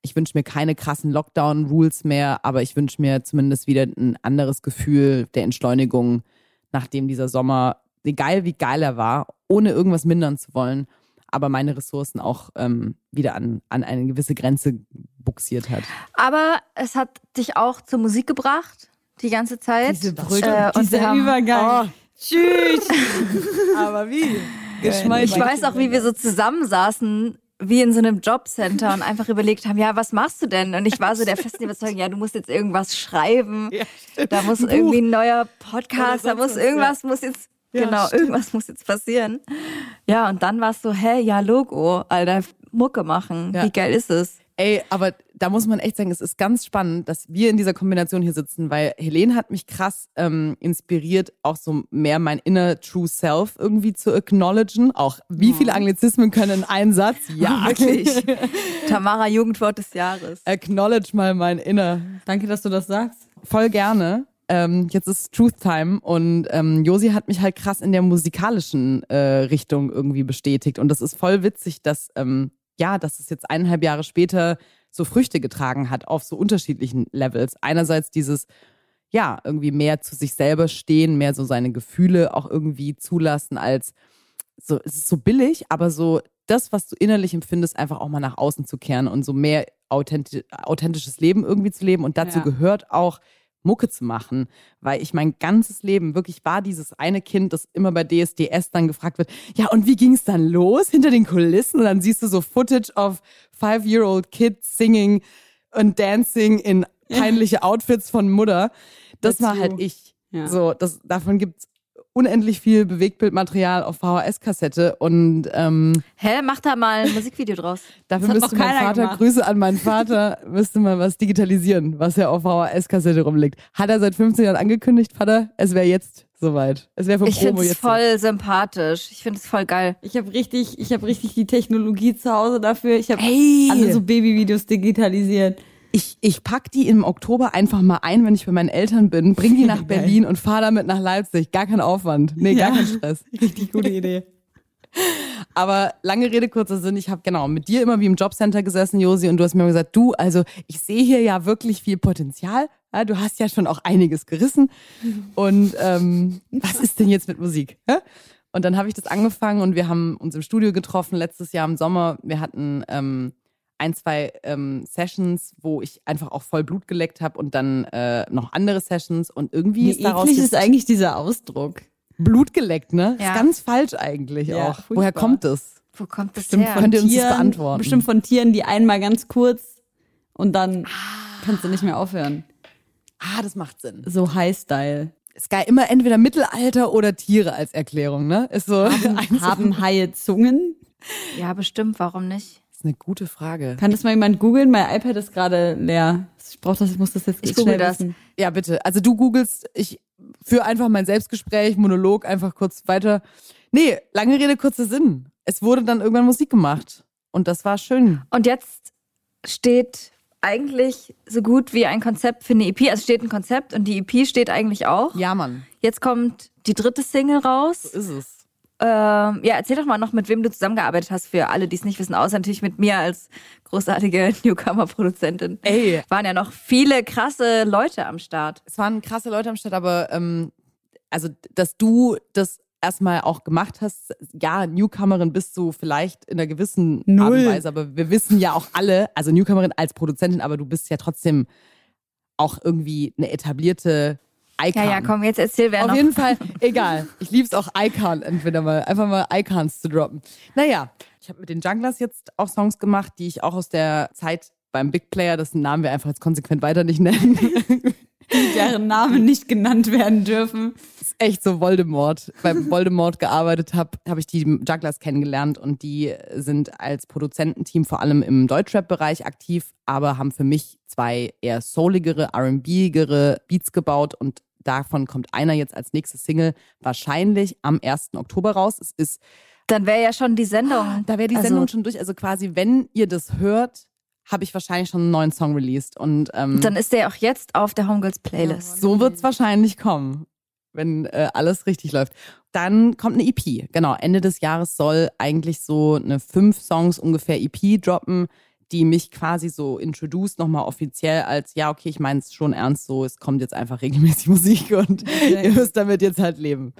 Ich wünsche mir keine krassen Lockdown-Rules mehr, aber ich wünsche mir zumindest wieder ein anderes Gefühl der Entschleunigung, nachdem dieser Sommer, egal wie geil er war, ohne irgendwas mindern zu wollen, aber meine Ressourcen auch ähm, wieder an, an eine gewisse Grenze buxiert hat. Aber es hat dich auch zur Musik gebracht, die ganze Zeit. Diese Brücke, äh, und dieser haben- Übergang. Tschüss. [LAUGHS] Aber wie? Ich weiß auch, wie wir so zusammensaßen, wie in so einem Jobcenter und einfach überlegt haben, ja, was machst du denn? Und ich war so der festen Überzeugung, ja, du musst jetzt irgendwas schreiben. da muss irgendwie ein neuer Podcast, da muss irgendwas muss jetzt, Ja, genau, stimmt. irgendwas muss jetzt passieren. Ja, und dann war es so, hä, ja, Logo, Alter, Mucke machen. Ja. Wie geil ist es? Ey, aber da muss man echt sagen, es ist ganz spannend, dass wir in dieser Kombination hier sitzen, weil Helene hat mich krass ähm, inspiriert, auch so mehr mein inner true self irgendwie zu acknowledgen. Auch wie viele Anglizismen können in einen Satz? Ja, [LAUGHS] Wirklich. Tamara Jugendwort des Jahres. Acknowledge mal mein inner Danke, dass du das sagst. voll gerne. Ähm, jetzt ist Truth Time und ähm, Josi hat mich halt krass in der musikalischen äh, Richtung irgendwie bestätigt. Und das ist voll witzig, dass, ähm, ja, dass es jetzt eineinhalb Jahre später so Früchte getragen hat auf so unterschiedlichen Levels. Einerseits dieses, ja, irgendwie mehr zu sich selber stehen, mehr so seine Gefühle auch irgendwie zulassen als so, es ist so billig, aber so das, was du innerlich empfindest, einfach auch mal nach außen zu kehren und so mehr authenti authentisches Leben irgendwie zu leben. Und dazu Ja. gehört auch, Mucke zu machen, weil ich mein ganzes Leben wirklich war dieses eine Kind, das immer bei DSDS dann gefragt wird, ja und wie ging es dann los hinter den Kulissen und dann siehst du so Footage of five-year-old kids singing und dancing in peinliche Outfits von Mutter. Das war halt ich. Ja. So, das, davon gibt's unendlich viel Bewegtbildmaterial auf VHS-Kassette und ähm, Hä, mach da mal ein Musikvideo draus. [LAUGHS] dafür müsste noch mein Vater, gemacht. Grüße an meinen Vater, müsste mal was digitalisieren, was ja auf VHS-Kassette rumliegt. Hat er seit 15 Jahren angekündigt, Vater, es wäre jetzt soweit. Es wäre für Ich Promo finde es jetzt. voll sympathisch. Ich finde es voll geil. Ich habe richtig, ich habe richtig die Technologie zu Hause dafür. Ich habe alle so Babyvideos digitalisiert. Ich, ich pack die im Oktober einfach mal ein, wenn ich bei meinen Eltern bin, bring die [LAUGHS] nach. Berlin und fahre damit nach Leipzig. Gar kein Aufwand. Nee, gar Ja. kein Stress. [LAUGHS] Richtig gute Idee. [LAUGHS] Aber lange Rede, kurzer Sinn, ich habe genau mit dir immer wie im Jobcenter gesessen, Josi, und du hast mir gesagt, du, also ich sehe hier ja wirklich viel Potenzial. Ja, du hast ja schon auch einiges gerissen. Und ähm, was ist denn jetzt mit Musik? Und dann habe ich das angefangen und wir haben uns im Studio getroffen letztes Jahr im Sommer. Wir hatten ähm, ein, zwei ähm, Sessions, wo ich einfach auch voll Blut geleckt habe und dann äh, noch andere Sessions und irgendwie Wie ist daraus eklig ist eigentlich dieser Ausdruck? Blut geleckt, ne? Ja. Ist ganz falsch eigentlich Ja, auch. Woher furchtbar. kommt es? Wo kommt das Bestimmt her? von- Könnt ihr uns das Tieren- beantworten? Bestimmt von Tieren, die einmal ganz kurz und dann kannst du nicht mehr aufhören. Ah, das macht Sinn. So High-Style. Geil, immer entweder Mittelalter oder Tiere als Erklärung, ne? Ist so. [LAUGHS] eins- Haben Haie Zungen? Ja, bestimmt, warum nicht? Das ist eine gute Frage. Kann das mal jemand googeln? Mein iPad ist gerade leer. Ich brauche das, ich muss das jetzt Ich schnell google das. wissen. Ja, bitte. Also du googelst, ich führe einfach mein Selbstgespräch, Monolog einfach kurz weiter. Nee, lange Rede, kurzer Sinn. Es wurde dann irgendwann Musik gemacht. Und das war schön. Und jetzt steht eigentlich so gut wie ein Konzept für eine EP. Also steht ein Konzept und die EP steht eigentlich auch. Ja, Mann. Jetzt kommt die dritte Single raus. So ist es. Ähm, ja, erzähl doch mal noch, mit wem du zusammengearbeitet hast, für alle, die es nicht wissen, außer natürlich mit mir als großartige [LAUGHS] Newcomer-Produzentin. Ey. Waren ja noch viele krasse Leute am Start. Es waren krasse Leute am Start, aber ähm, also, dass du das erstmal auch gemacht hast, ja, Newcomerin bist du vielleicht in einer gewissen Art Null. und Weise, aber wir wissen ja auch alle, also Newcomerin als Produzentin, aber du bist ja trotzdem auch irgendwie eine etablierte Icon. Ja, ja, komm, jetzt erzähl, wer Auf noch. jeden Fall, [LAUGHS] egal. Ich lieb's auch Icon entweder mal, einfach mal Icons zu droppen. Naja, ich habe mit den Junglers jetzt auch Songs gemacht, die ich auch aus der Zeit beim Big Player, dessen Namen wir einfach jetzt konsequent weiter nicht nennen. [LAUGHS] Deren Namen nicht genannt werden dürfen. ist echt so Voldemort. Beim Voldemort gearbeitet habe, habe ich die Jugglers kennengelernt und die sind als Produzententeam vor allem im Deutschrap-Bereich aktiv, aber haben für mich zwei eher souligere, R&B-gere Beats gebaut und davon kommt einer jetzt als nächste Single wahrscheinlich am 1. Oktober raus. Es ist, Dann wäre ja schon die Sendung. da wäre die Also- Sendung schon durch. Also quasi, wenn ihr das hört, habe ich wahrscheinlich schon einen neuen Song released und ähm, Dann ist der auch jetzt auf der Homegirls Playlist. so wird's wahrscheinlich kommen, wenn äh, alles richtig läuft. Dann kommt eine EP. Genau, Ende des Jahres soll eigentlich so eine fünf Songs ungefähr EP droppen, die mich quasi so introduced nochmal offiziell als, ja, okay, ich meine es schon ernst so, es kommt jetzt einfach regelmäßig [LAUGHS] Musik und ihr müsst damit jetzt halt leben.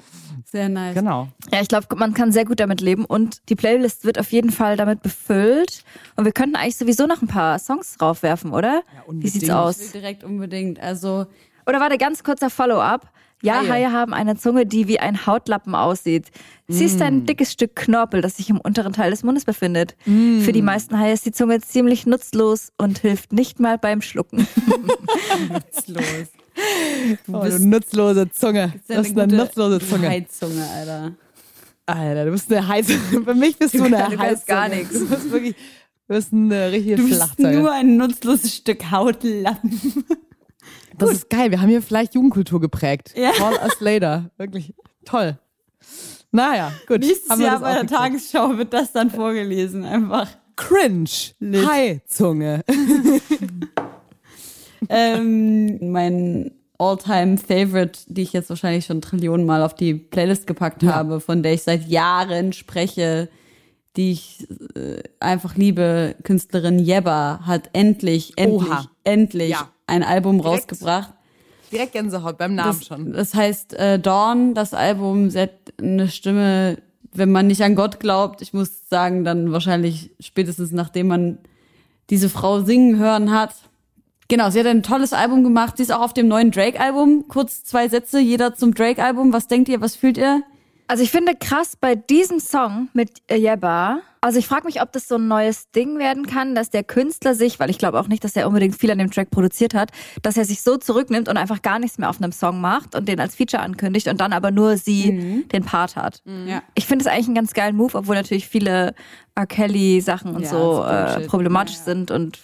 Sehr nice. Genau. Ja, ich glaube, man kann sehr gut damit leben und die Playlist wird auf jeden Fall damit befüllt. Und wir könnten eigentlich sowieso noch ein paar Songs draufwerfen, oder? Wie sieht's unbedingt. aus? Direkt unbedingt. Also, Oder warte, ganz kurzer Follow-up. Ja, Haie. Haie haben eine Zunge, die wie ein Hautlappen aussieht. Sie ist Mm. ein dickes Stück Knorpel, das sich im unteren Teil des Mundes befindet. Mm. Für die meisten Haie ist die Zunge ziemlich nutzlos und hilft nicht mal beim Schlucken. [LAUGHS] was ist los? Du Oh, du nutzlose Zunge. ja Das ist eine nutzlose Zunge. Heizunge, Alter. Alter, du bist eine Heizunge. [LAUGHS] Für mich bist du, eine Du Heizunge. kannst gar nichts. Du bist wirklich, du bist eine richtige Du bist Schlachtzeuge. nur ein nutzloses Stück Hautlappen. Das ist geil. Wir haben hier vielleicht Jugendkultur geprägt. Ja. Call us later. Wirklich toll. Naja, gut. Nächstes Jahr bei der. Tagesschau wird das dann vorgelesen. Einfach. Cringe. Lit. Hi-Zunge. [LAUGHS] ähm, mein all-time Favorite, die ich jetzt wahrscheinlich schon Trillionen Mal auf die Playlist gepackt habe, von der ich seit Jahren spreche, die ich äh, einfach liebe, Künstlerin Jebba hat endlich, endlich, Oha. endlich Ja. ein Album Direkt. rausgebracht. Direkt Gänsehaut beim Namen Das, schon. das heißt äh, Dawn, das Album, sie hat eine Stimme, wenn man nicht an Gott glaubt, ich muss sagen, dann wahrscheinlich spätestens nachdem man diese Frau singen hören hat. Genau, sie hat ein tolles Album gemacht. Sie ist auch auf dem neuen Drake-Album. Kurz zwei Sätze, jeder zum Drake-Album. Was denkt ihr, was fühlt ihr? Also ich finde krass bei diesem Song mit Yeba. Also ich frage mich, ob das so ein neues Ding werden kann, dass der Künstler sich, weil ich glaube auch nicht, dass er unbedingt viel an dem Track produziert hat, dass er sich so zurücknimmt und einfach gar nichts mehr auf einem Song macht und den als Feature ankündigt und dann aber nur sie den Part hat. Ja. Ich finde es eigentlich einen ganz geilen Move, obwohl natürlich viele R. Kelly Sachen und Ja, so äh, problematisch Ja, ja. sind und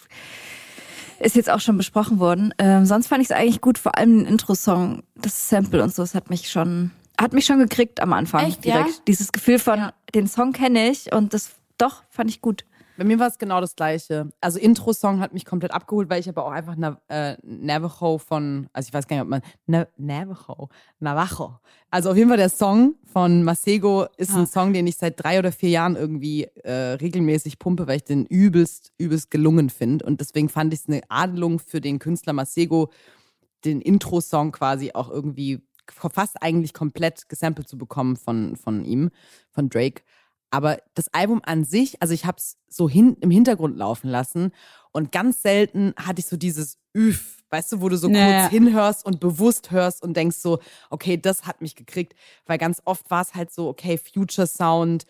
ist jetzt auch schon besprochen worden. Ähm, sonst fand ich es eigentlich gut, vor allem den Intro-Song, das Sample und so, es hat mich schon, hat mich schon gekriegt am Anfang Echt, ja? direkt. Dieses Gefühl von, den Song kenne ich und das doch fand ich gut. Bei mir war es genau das Gleiche. Also Intro-Song hat mich komplett abgeholt, weil ich aber auch einfach Na äh, Navajo von, also ich weiß gar nicht, ob man, Na Navajo, Navajo. Also auf jeden Fall der Song von Masego ist ein Song, den ich seit drei oder vier Jahren irgendwie äh, regelmäßig pumpe, weil ich den übelst, übelst gelungen finde. Und deswegen fand ich es eine Adelung für den Künstler Masego, den Intro-Song quasi auch irgendwie fast eigentlich komplett gesampelt zu bekommen von, von ihm, von Drake. Aber das Album an sich, also ich habe es so hin, im Hintergrund laufen lassen und ganz selten hatte ich so dieses Üff, weißt du, wo du so Ja, kurz hinhörst und bewusst hörst und denkst so, okay, das hat mich gekriegt, weil ganz oft war es halt so, okay, Future Sound,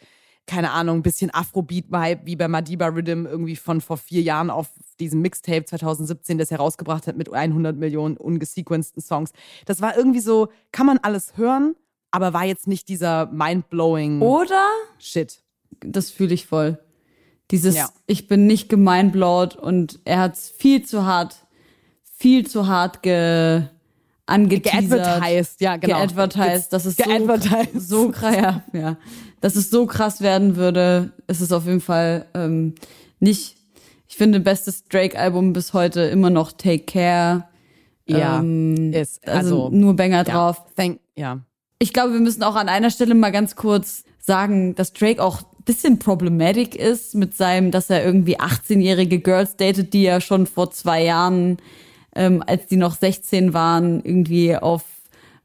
keine Ahnung, ein bisschen Afrobeat-Vibe, wie bei Madiba Rhythm irgendwie von vor vier Jahren auf diesem Mixtape 2017, das er rausgebracht hat mit 100 Millionen ungesequenzten Songs. Das war irgendwie so, kann man alles hören, aber war jetzt nicht dieser mind-blowing Oder? Shit. Das fühle ich voll. Dieses, Ja. ich bin nicht gemeinblaut und er hat's viel zu hart, viel zu hart ge, angeteasert. Geadvertised, ja, genau. Geadvertised, dass es so, Geadvertised. so krass, ja, ja, dass es so krass werden würde, ist es auf jeden Fall ähm, nicht. Ich finde, bestes Drake-Album bis heute immer noch Take Care. Ja, ähm, ist, also, also, nur Banger ja, drauf. Thank, ja. Ich glaube, wir müssen auch an einer Stelle mal ganz kurz sagen, dass Drake auch ein bisschen problematic ist mit seinem, dass er irgendwie 18-jährige Girls datet, die er schon vor zwei Jahren, ähm, als die noch 16 waren, irgendwie auf,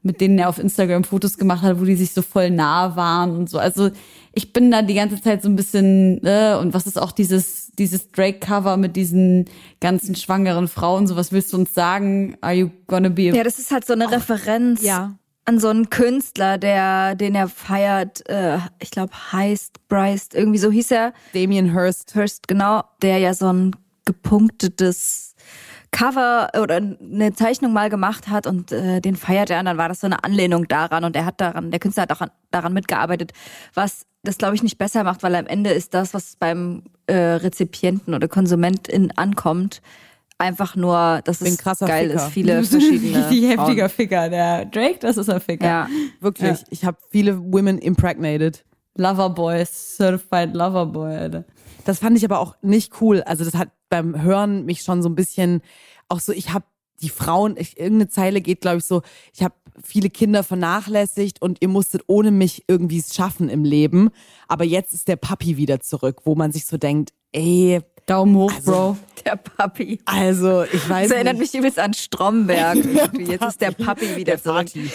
mit denen er auf Instagram Fotos gemacht hat, wo die sich so voll nah waren und so. Also ich bin da die ganze Zeit so ein bisschen, äh, und was ist auch dieses, dieses Drake-Cover mit diesen ganzen schwangeren Frauen, so was willst du uns sagen? Are you gonna be Ja, das ist halt so eine Referenz ja. an so einen Künstler, der, den er feiert, äh, ich glaube, heißt Bryce, irgendwie so hieß er. Damien Hirst. Hurst, genau, der ja so ein gepunktetes Cover oder eine Zeichnung mal gemacht hat und äh, den feiert er und dann war das so eine Anlehnung daran und er hat daran, der Künstler hat auch an, daran mitgearbeitet, was das glaube ich nicht besser macht, weil am Ende ist das, was beim äh, Rezipienten oder Konsumentin ankommt, einfach nur, dass es krasser geil Ficker. ist, viele [LAUGHS] verschiedene [LAUGHS] Richtig heftiger. Ficker. Der Drake, das ist ein Ficker. Ja, Wirklich. Ich habe viele Women impregnated. Loverboy, Certified Loverboy, Alter. Das fand ich aber auch nicht cool. Also das hat beim Hören mich schon so ein bisschen auch so, ich habe die Frauen, ich, irgendeine Zeile geht, glaube ich, so, ich habe viele Kinder vernachlässigt und ihr musstet ohne mich irgendwie es schaffen im Leben. Aber jetzt ist der Papi wieder zurück, wo man sich so denkt, ey, Daumen hoch, Also, Bro. der Papi. also ich weiß Das erinnert nicht. mich übelst an Stromberg. [LAUGHS] Jetzt ist der Papi wieder Der zurück. Party.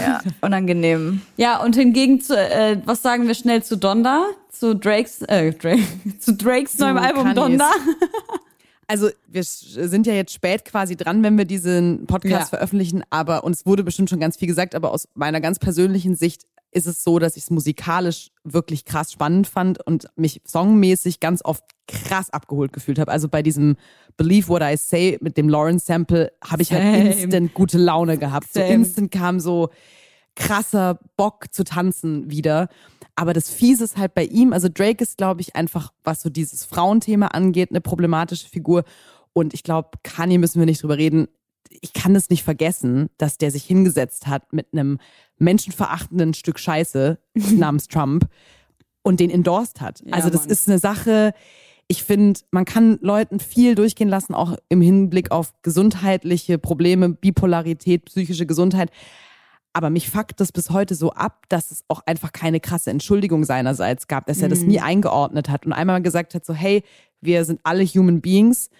Ja, unangenehm. Ja, und hingegen zu, äh, was sagen wir schnell zu Donda? Zu Drakes, äh, Drake, [LAUGHS] zu Drakes neuem Album. Donda? [LAUGHS] Also wir sind ja jetzt spät quasi dran, wenn wir diesen Podcast Ja. veröffentlichen, aber uns wurde bestimmt schon ganz viel gesagt, aber aus meiner ganz persönlichen Sicht ist es so, dass ich es musikalisch wirklich krass spannend fand und mich songmäßig ganz oft krass abgeholt gefühlt habe. Also bei diesem Believe What I Say mit dem Lawrence Sample habe ich halt instant gute Laune gehabt. So Same. instant kam so krasser Bock zu tanzen wieder. Aber das Fiese ist halt bei ihm, also Drake ist, glaube ich, einfach, was so dieses Frauenthema angeht, eine problematische Figur. Und ich glaube, Kanye müssen wir nicht drüber reden. Ich kann es nicht vergessen, dass der sich hingesetzt hat mit einem menschenverachtenden Stück Scheiße [LAUGHS] namens Trump und den endorsed hat. Ja, also das Mann. ist eine Sache, ich finde, man kann Leuten viel durchgehen lassen, auch im Hinblick auf gesundheitliche Probleme, Bipolarität, psychische Gesundheit. Aber mich fuckt das bis heute so ab, dass es auch einfach keine krasse Entschuldigung seinerseits gab, dass er das nie eingeordnet hat und einmal gesagt hat, so hey, wir sind alle Human Beings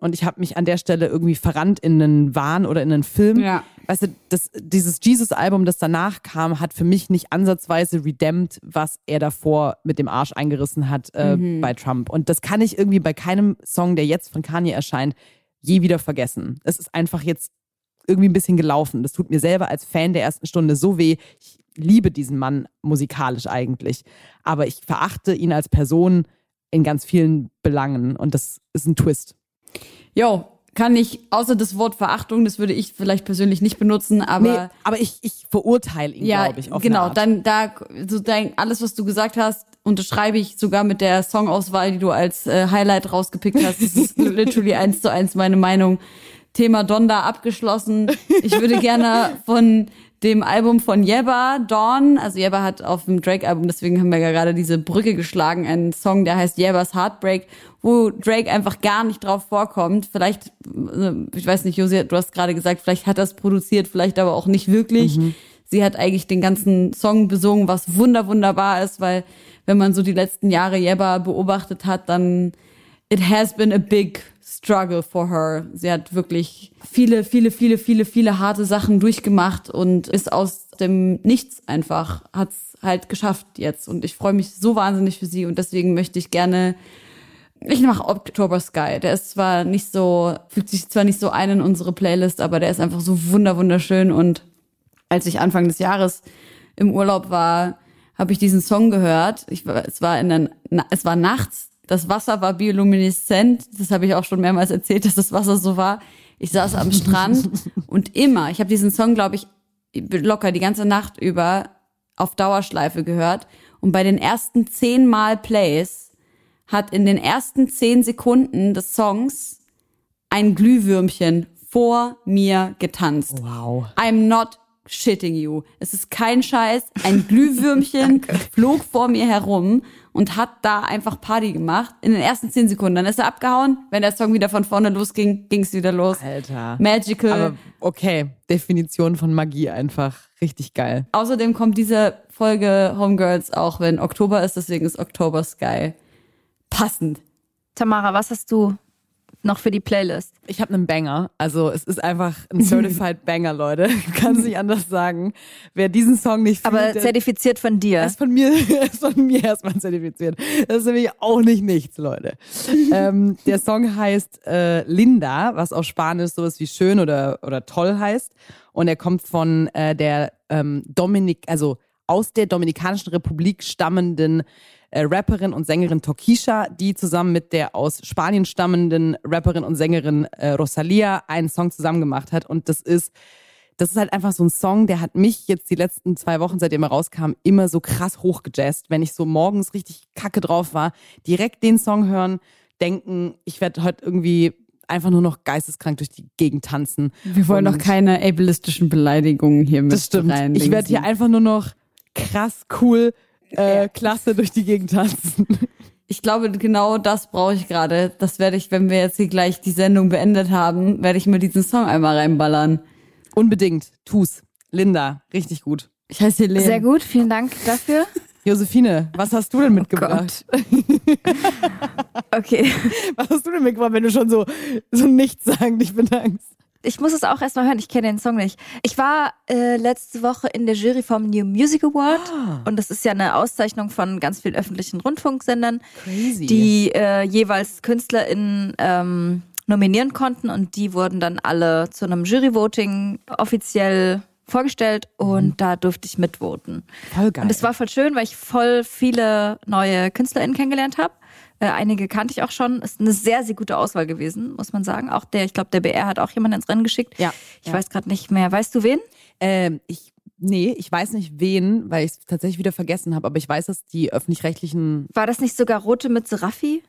und ich habe mich an der Stelle irgendwie verrannt in einen Wahn oder in einen Film. Ja. Weißt du, das, dieses Jesus-Album, das danach kam, hat für mich nicht ansatzweise redempt, was er davor mit dem Arsch eingerissen hat äh, bei Trump. Und das kann ich irgendwie bei keinem Song, der jetzt von Kanye erscheint, je wieder vergessen. Es ist einfach jetzt irgendwie ein bisschen gelaufen. Das tut mir selber als Fan der ersten Stunde so weh. Ich liebe diesen Mann musikalisch eigentlich. Aber ich verachte ihn als Person in ganz vielen Belangen. Und das ist ein Twist. Jo, kann ich, außer das Wort Verachtung, das würde ich vielleicht persönlich nicht benutzen, aber. Nee, aber ich, ich verurteile ihn, Ja, glaube ich. Auf genau. Dann da so dein, alles, was du gesagt hast, unterschreibe ich sogar mit der Songauswahl, die du als äh, Highlight rausgepickt hast. Das ist [LAUGHS] literally eins zu eins meine Meinung. Thema Donda abgeschlossen. Ich würde [LAUGHS] gerne von dem Album von Yebba, Dawn. Also Yebba hat auf dem Drake-Album, deswegen haben wir ja gerade diese Brücke geschlagen, einen Song, der heißt Yebbas Heartbreak, wo Drake einfach gar nicht drauf vorkommt. Vielleicht, äh, ich weiß nicht, Josi, du hast gerade gesagt, vielleicht hat er es produziert, vielleicht aber auch nicht wirklich. Mhm. Sie hat eigentlich den ganzen Song besungen, was wunder wunderbar ist, weil wenn man so die letzten Jahre Yebba beobachtet hat, dann it has been a big struggle for her. Sie hat wirklich viele, viele, viele, viele, viele harte Sachen durchgemacht und ist aus dem Nichts einfach, hat's halt geschafft jetzt. Und ich freue mich so wahnsinnig für sie und deswegen möchte ich gerne ich mache October Sky. Der ist zwar nicht so, fühlt sich zwar nicht so ein in unsere Playlist, aber der ist einfach so wunder wunderschön. Und als ich Anfang des Jahres im Urlaub war, habe ich diesen Song gehört. Ich, es war in der, es war nachts das Wasser war biolumineszent. Das habe ich auch schon mehrmals erzählt, dass das Wasser so war. Ich saß am Strand [LAUGHS] und immer, ich habe diesen Song, glaube ich, locker die ganze Nacht über auf Dauerschleife gehört. Und bei den ersten zehn Mal Plays hat in den ersten zehn Sekunden des Songs ein Glühwürmchen vor mir getanzt. Wow. I'm not shitting you. Es ist kein Scheiß. Ein [LAUGHS] Glühwürmchen flog vor mir herum und hat da einfach Party gemacht in den ersten zehn Sekunden. Dann ist er abgehauen. Wenn der Song wieder von vorne losging, ging es wieder los. Alter. Magical. Aber okay, Definition von Magie einfach. Richtig geil. Außerdem kommt diese Folge Homegirls auch, wenn Oktober ist, deswegen ist Oktober Sky passend. Tamara, was hast du noch für die Playlist? Ich habe einen Banger. Also es ist einfach ein Certified [LAUGHS] Banger, Leute. [LAUGHS] Kann nicht anders sagen. Wer diesen Song nicht fühlt, Aber zertifiziert von dir. Er ist von mir, [LAUGHS] ist von mir erstmal zertifiziert. Das ist nämlich auch nicht nichts, Leute. ähm, der Song heißt äh, Linda, was auf Spanisch sowas wie schön oder, oder toll heißt. Und er kommt von äh, der ähm, Dominik, also aus der Dominikanischen Republik stammenden äh, Rapperin und Sängerin Tokisha, die zusammen mit der aus Spanien stammenden Rapperin und Sängerin äh, Rosalia einen Song zusammen gemacht hat. Und das ist, das ist halt einfach so ein Song, der hat mich jetzt die letzten zwei Wochen, seitdem er rauskam, immer so krass hochgejazzt. Wenn ich so morgens richtig kacke drauf war, direkt den Song hören, denken, ich werde heute irgendwie einfach nur noch geisteskrank durch die Gegend tanzen. Wir wollen doch keine ableistischen Beleidigungen hier mit Das stimmt. Ich werde hier einfach nur noch krass cool äh, klasse durch die Gegend tanzen. Ich glaube, genau das brauche ich gerade. Das werde ich, wenn wir jetzt hier gleich die Sendung beendet haben, werde ich mir diesen Song einmal reinballern. Unbedingt. Tu's. Linda, richtig gut. Ich heiße Helene. Sehr gut, vielen Dank dafür. Josephine, was hast du denn mitgebracht? Oh [LAUGHS] okay. Was hast du denn mitgebracht, wenn du schon so, so nichts sagen dich bedankst? Ich muss es auch erstmal hören, ich kenne den Song nicht. Ich war äh, letzte Woche in der Jury vom New Music Award ah. und das ist ja eine Auszeichnung von ganz vielen öffentlichen Rundfunksendern, Crazy. die äh, jeweils KünstlerInnen ähm, nominieren konnten und die wurden dann alle zu einem Jury-Voting offiziell vorgestellt und mhm. da durfte ich mitvoten. Voll geil. Und es war voll schön, weil ich voll viele neue KünstlerInnen kennengelernt habe. Äh, einige kannte ich auch schon. Ist eine sehr, sehr gute Auswahl gewesen, muss man sagen. Auch der, ich glaube, der BR hat auch jemanden ins Rennen geschickt. Ja. Ich ja. weiß gerade nicht mehr. Weißt du wen? Ähm, ich Nee, ich weiß nicht wen, weil ich es tatsächlich wieder vergessen habe, aber ich weiß, dass die öffentlich-rechtlichen. War das nicht sogar Rote mit Seraffi?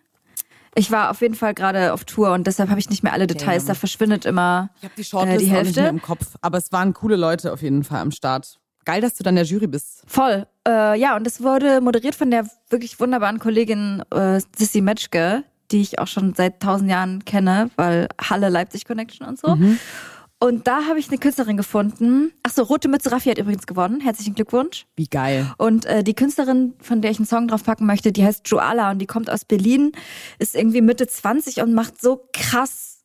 Ich war auf jeden Fall gerade auf Tour und deshalb habe ich nicht mehr alle Details. Da verschwindet immer ich hab die, Shortlist äh, die Hälfte. Auch nicht mehr im Kopf. Aber es waren coole Leute auf jeden Fall am Start. Geil, dass du dann der Jury bist. Voll. Äh, ja, und es wurde moderiert von der wirklich wunderbaren Kollegin äh, Sissy Metschke, die ich auch schon seit tausend Jahren kenne, weil Halle Leipzig Connection und so. Mhm. Und da habe ich eine Künstlerin gefunden. Ach so, Rote Mütze Raffi hat übrigens gewonnen. Herzlichen Glückwunsch. Wie geil. Und äh, die Künstlerin, von der ich einen Song drauf packen möchte, die heißt Joala und die kommt aus Berlin, ist irgendwie Mitte 20 und macht so krass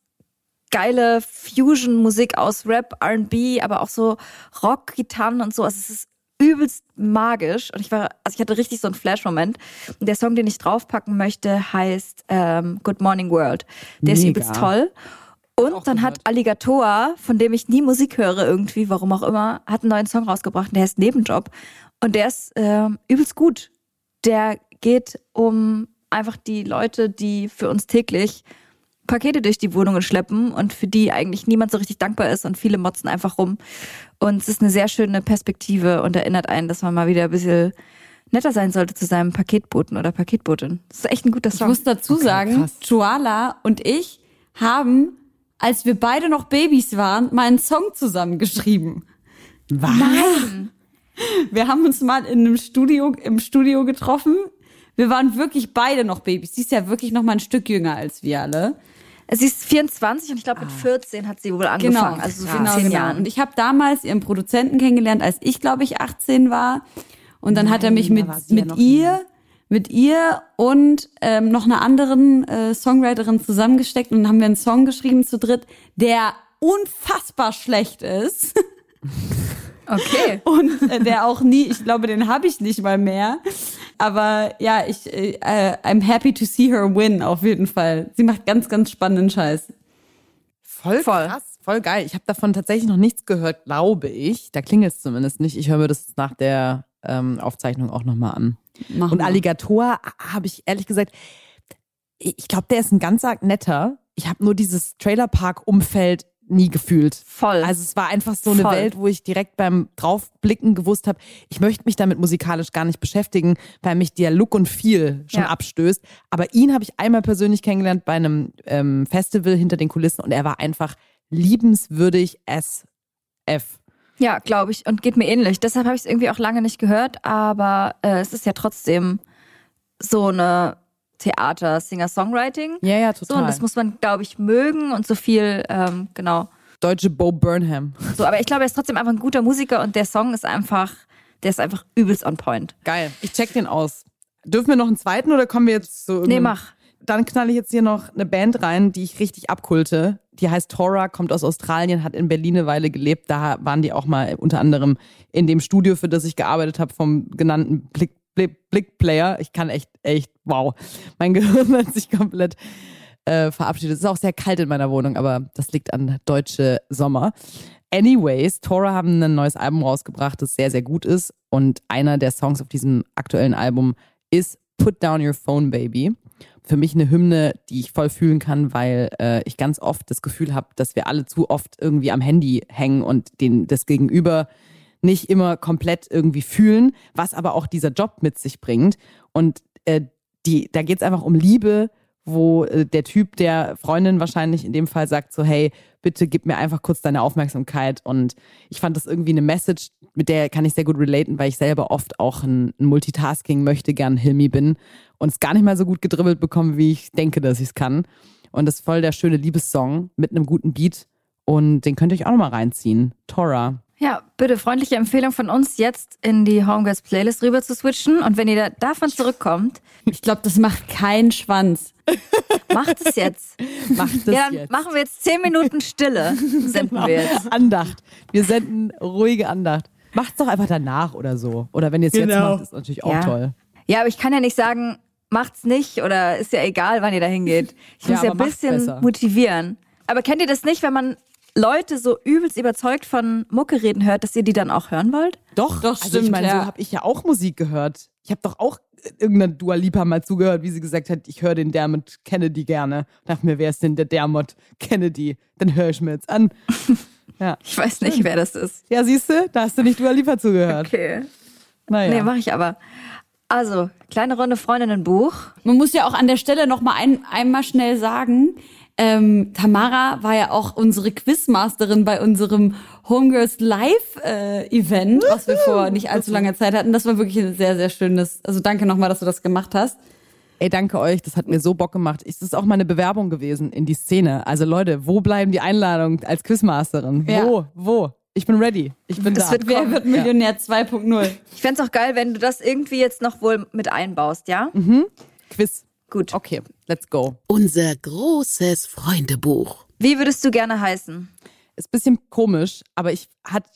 geile Fusion-Musik aus Rap, R&B, aber auch so Rock-Gitarren und so. Also es ist übelst magisch und ich war, also ich hatte richtig so einen Flash-Moment. Und der Song, den ich draufpacken möchte, heißt ähm, Good Morning World. Der Mega. ist übelst toll. Und dann hat Alligator, von dem ich nie Musik höre irgendwie, warum auch immer, hat einen neuen Song rausgebracht. Der heißt Nebenjob und der ist äh, übelst gut. Der geht um einfach die Leute, die für uns täglich Pakete durch die Wohnungen schleppen und für die eigentlich niemand so richtig dankbar ist und viele motzen einfach rum. Und es ist eine sehr schöne Perspektive und erinnert einen, dass man mal wieder ein bisschen netter sein sollte zu seinem Paketboten oder Paketbotin. Das ist echt ein guter Song. Ich muss dazu okay, sagen, krass. Joala und ich haben, als wir beide noch Babys waren, mal einen Song zusammengeschrieben. Was? Nein. Wir haben uns mal in einem Studio, im Studio getroffen. Wir waren wirklich beide noch Babys. Sie ist ja wirklich noch mal ein Stück jünger als wir alle. Sie ist 24 und ich glaube mit 14 hat sie wohl angefangen, also so vor genau, 10 genau. Jahren. Und ich habe damals ihren Produzenten kennengelernt, als ich glaube ich 18 war. Und dann hat er mich Nein, mit ja mit ihr, mit ihr und ähm, noch einer anderen äh, Songwriterin zusammengesteckt und dann haben wir einen Song geschrieben zu dritt, der unfassbar schlecht ist. [LAUGHS] Okay. und äh, der auch nie, ich glaube, den habe ich nicht mal mehr. Aber ja, ich, äh, I'm happy to see her win auf jeden Fall. Sie macht ganz, ganz spannenden Scheiß. Voll, Voll. krass, voll geil. Ich habe davon tatsächlich noch nichts gehört, glaube ich. Da klingelt es zumindest nicht. Ich höre mir das nach der ähm, Aufzeichnung auch nochmal an. Mach Und. Alligator habe ich ehrlich gesagt, ich glaube, der ist ein ganz arg netter. Ich habe nur dieses Trailerpark-Umfeld nie gefühlt. Voll. Also es war einfach so eine Voll. Welt, wo ich direkt beim draufblicken gewusst habe, ich möchte mich damit musikalisch gar nicht beschäftigen, weil mich der Look und Feel schon Ja. abstößt. Aber ihn habe ich einmal persönlich kennengelernt bei einem ähm, Festival hinter den Kulissen und er war einfach liebenswürdig as F. Ja, glaube ich. Und geht mir ähnlich. Deshalb habe ich es irgendwie auch lange nicht gehört, aber äh, es ist ja trotzdem so eine Theater-Singer-Songwriting. Ja, ja, So, total. und das muss man, glaube ich, mögen und so viel, ähm, genau. Deutsche Bo Burnham. So, aber ich glaube, er ist trotzdem einfach ein guter Musiker und der Song ist einfach, der ist einfach übelst on point. Geil. Ich check den aus. Dürfen wir noch einen zweiten oder kommen wir jetzt zu Nee, mach. Dann knall ich jetzt hier noch eine Band rein, die ich richtig abkulte. Die heißt Tora, kommt aus Australien, hat in Berlin eine Weile gelebt. Da waren die auch mal unter anderem in dem Studio, für das ich gearbeitet habe, vom genannten Blick, Blick, Blick-Player. Ich kann echt, echt, wow. Mein [LAUGHS] Gehirn hat sich komplett äh, verabschiedet. Es ist auch sehr kalt in meiner Wohnung, aber das liegt an deutsche Sommer. Anyways, Tora haben ein neues Album rausgebracht, das sehr, sehr gut ist. Und einer der Songs auf diesem aktuellen Album ist Put Down Your Phone Baby. Für mich eine Hymne, die ich voll fühlen kann, weil äh, ich ganz oft das Gefühl habe, dass wir alle zu oft irgendwie am Handy hängen und den, das Gegenüber nicht immer komplett irgendwie fühlen, was aber auch dieser Job mit sich bringt. Und äh, die, da geht es einfach um Liebe, wo äh, der Typ der Freundin wahrscheinlich in dem Fall sagt so, hey, bitte gib mir einfach kurz deine Aufmerksamkeit. Und ich fand das irgendwie eine Message, mit der kann ich sehr gut relaten, weil ich selber oft auch ein, ein Multitasking möchte, gern Hilmi bin und es gar nicht mal so gut gedribbelt bekomme, wie ich denke, dass ich es kann. Und das ist voll der schöne Liebessong mit einem guten Beat. Und den könnt ihr euch auch nochmal reinziehen. Tora. Ja, bitte freundliche Empfehlung von uns, jetzt in die Homegirls Playlist rüber zu switchen. Und wenn ihr da, davon zurückkommt, Ich glaube, das macht keinen Schwanz. macht es jetzt. [LAUGHS] Macht das ja, dann jetzt. machen wir jetzt zehn Minuten Stille. [LAUGHS] Senden wir jetzt. Andacht. Wir senden ruhige Andacht. Macht's doch einfach danach oder so. Oder wenn ihr es jetzt Genau. macht, ist natürlich auch Ja. toll. Ja, aber ich kann ja nicht sagen, macht's nicht oder ist ja egal, wann ihr da hingeht. Ich Ja, muss ja ein bisschen besser. motivieren. Aber kennt ihr das nicht, wenn man Leute so übelst überzeugt von Mucke reden hört, dass ihr die dann auch hören wollt? Doch, Doch, also ich stimmt, meine, ja. so habe ich ja auch Musik gehört. Ich habe doch auch irgendeiner Dua Lipa mal zugehört, wie sie gesagt hat, ich höre den Dermot Kennedy gerne. Dachte mir, wer ist denn der Dermot Kennedy? Den höre ich mir jetzt an. [LAUGHS] Ja, Ich weiß nicht, wer das ist. ja siehst du, da hast du nicht Dua Lipa zugehört. Okay. Naja. Nee, mache ich aber. Also, kleine Runde Freundinnenbuch. Man muss ja auch an der Stelle noch mal ein, einmal schnell sagen, ähm, Tamara war ja auch unsere Quizmasterin bei unserem Homegirls Live äh, Event, was wir vor nicht allzu langer Zeit hatten. Das war wirklich ein sehr, sehr schönes. Also danke nochmal, dass du das gemacht hast. Ey, danke euch, das hat mir so Bock gemacht. Es ist auch meine Bewerbung gewesen in die Szene. Also Leute, wo bleiben die Einladungen als Quizmasterin? Ja. Wo? Wo? Ich bin ready. Ich bin Es da. wird Wer wird Millionär 2.0? Ich fänd's auch geil, wenn du das irgendwie jetzt noch wohl mit einbaust, ja? Quiz. Gut. Okay, let's go. Unser großes Freundebuch. Wie würdest du gerne heißen? Ist ein bisschen komisch, aber ich habe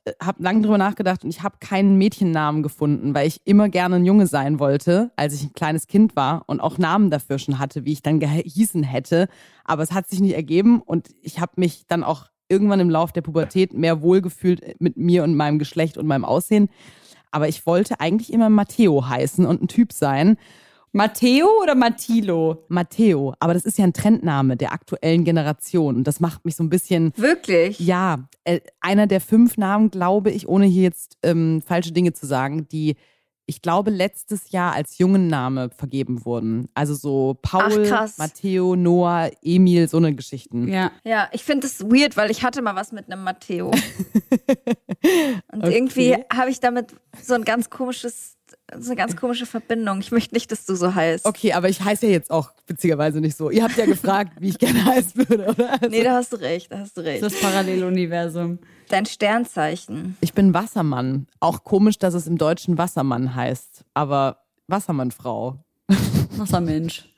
lange drüber nachgedacht und ich habe keinen Mädchennamen gefunden, weil ich immer gerne ein Junge sein wollte, als ich ein kleines Kind war und auch Namen dafür schon hatte, wie ich dann gehießen hätte. Aber es hat sich nicht ergeben und ich habe mich dann auch irgendwann im Lauf der Pubertät mehr wohlgefühlt mit mir und meinem Geschlecht und meinem Aussehen. Aber ich wollte eigentlich immer Matteo heißen und ein Typ sein. Matteo oder Mattilo? Matteo, aber das ist ja ein Trendname der aktuellen Generation und das macht mich so ein bisschen Wirklich? ja, äh, einer der fünf Namen, glaube ich, ohne hier jetzt ähm, falsche Dinge zu sagen, die ich glaube, letztes Jahr als Jungenname vergeben wurden. Also so Paul, Ach. Matteo, Noah, Emil, so eine Geschichten. Ja. Ja, ich finde es weird, weil ich hatte mal was mit einem Matteo. [LAUGHS] Und Okay. irgendwie habe ich damit so ein ganz komisches, so eine ganz komische Verbindung. Ich möchte nicht, dass du so heißt. Okay, aber ich heiße ja jetzt auch witzigerweise nicht so. Ihr habt ja gefragt, wie ich gerne heißen würde, oder? Also, Nee, da hast du recht, da hast du recht. Das Paralleluniversum. Dein Sternzeichen. ich bin Wassermann. Auch komisch, dass es im Deutschen Wassermann heißt. Aber Wassermannfrau. Wassermensch.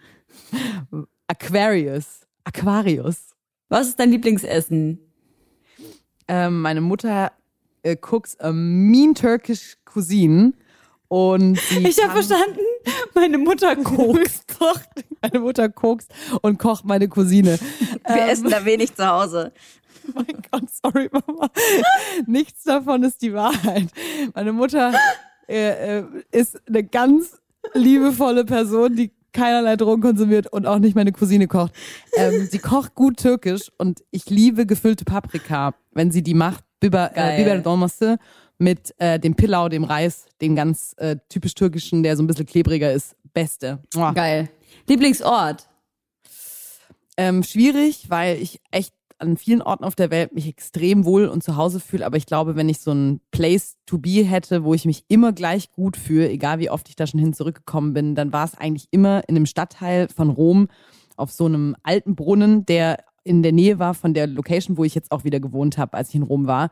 Aquarius. Aquarius. Was ist dein Lieblingsessen? Ähm, meine Mutter äh, cooks a mean Turkish cuisine. Und Ich habe verstanden, meine Mutter [LAUGHS] kocht. kocht. Meine Mutter kocht und kocht meine Cousine. Wir essen da wenig zu Hause. [LAUGHS] Oh mein Gott, sorry, Mama. Nichts davon ist die Wahrheit. Meine Mutter äh, äh, ist eine ganz liebevolle Person, die keinerlei Drogen konsumiert und auch nicht meine Cousine kocht. Ähm, sie kocht gut türkisch und ich liebe gefüllte Paprika, wenn sie die macht. Biber, äh. Biber mit äh, dem Pilau, dem Reis, dem ganz äh, typisch türkischen, der so ein bisschen klebriger ist. Beste. Mua. Geil. Lieblingsort? Ähm, schwierig, weil ich echt an vielen Orten auf der Welt mich extrem wohl und zu Hause fühle. Aber ich glaube, wenn ich so ein Place to be hätte, wo ich mich immer gleich gut fühle, egal wie oft ich da schon hin zurückgekommen bin, dann war es eigentlich immer in einem Stadtteil von Rom auf so einem alten Brunnen, der in der Nähe war von der Location, wo ich jetzt auch wieder gewohnt habe, als ich in Rom war.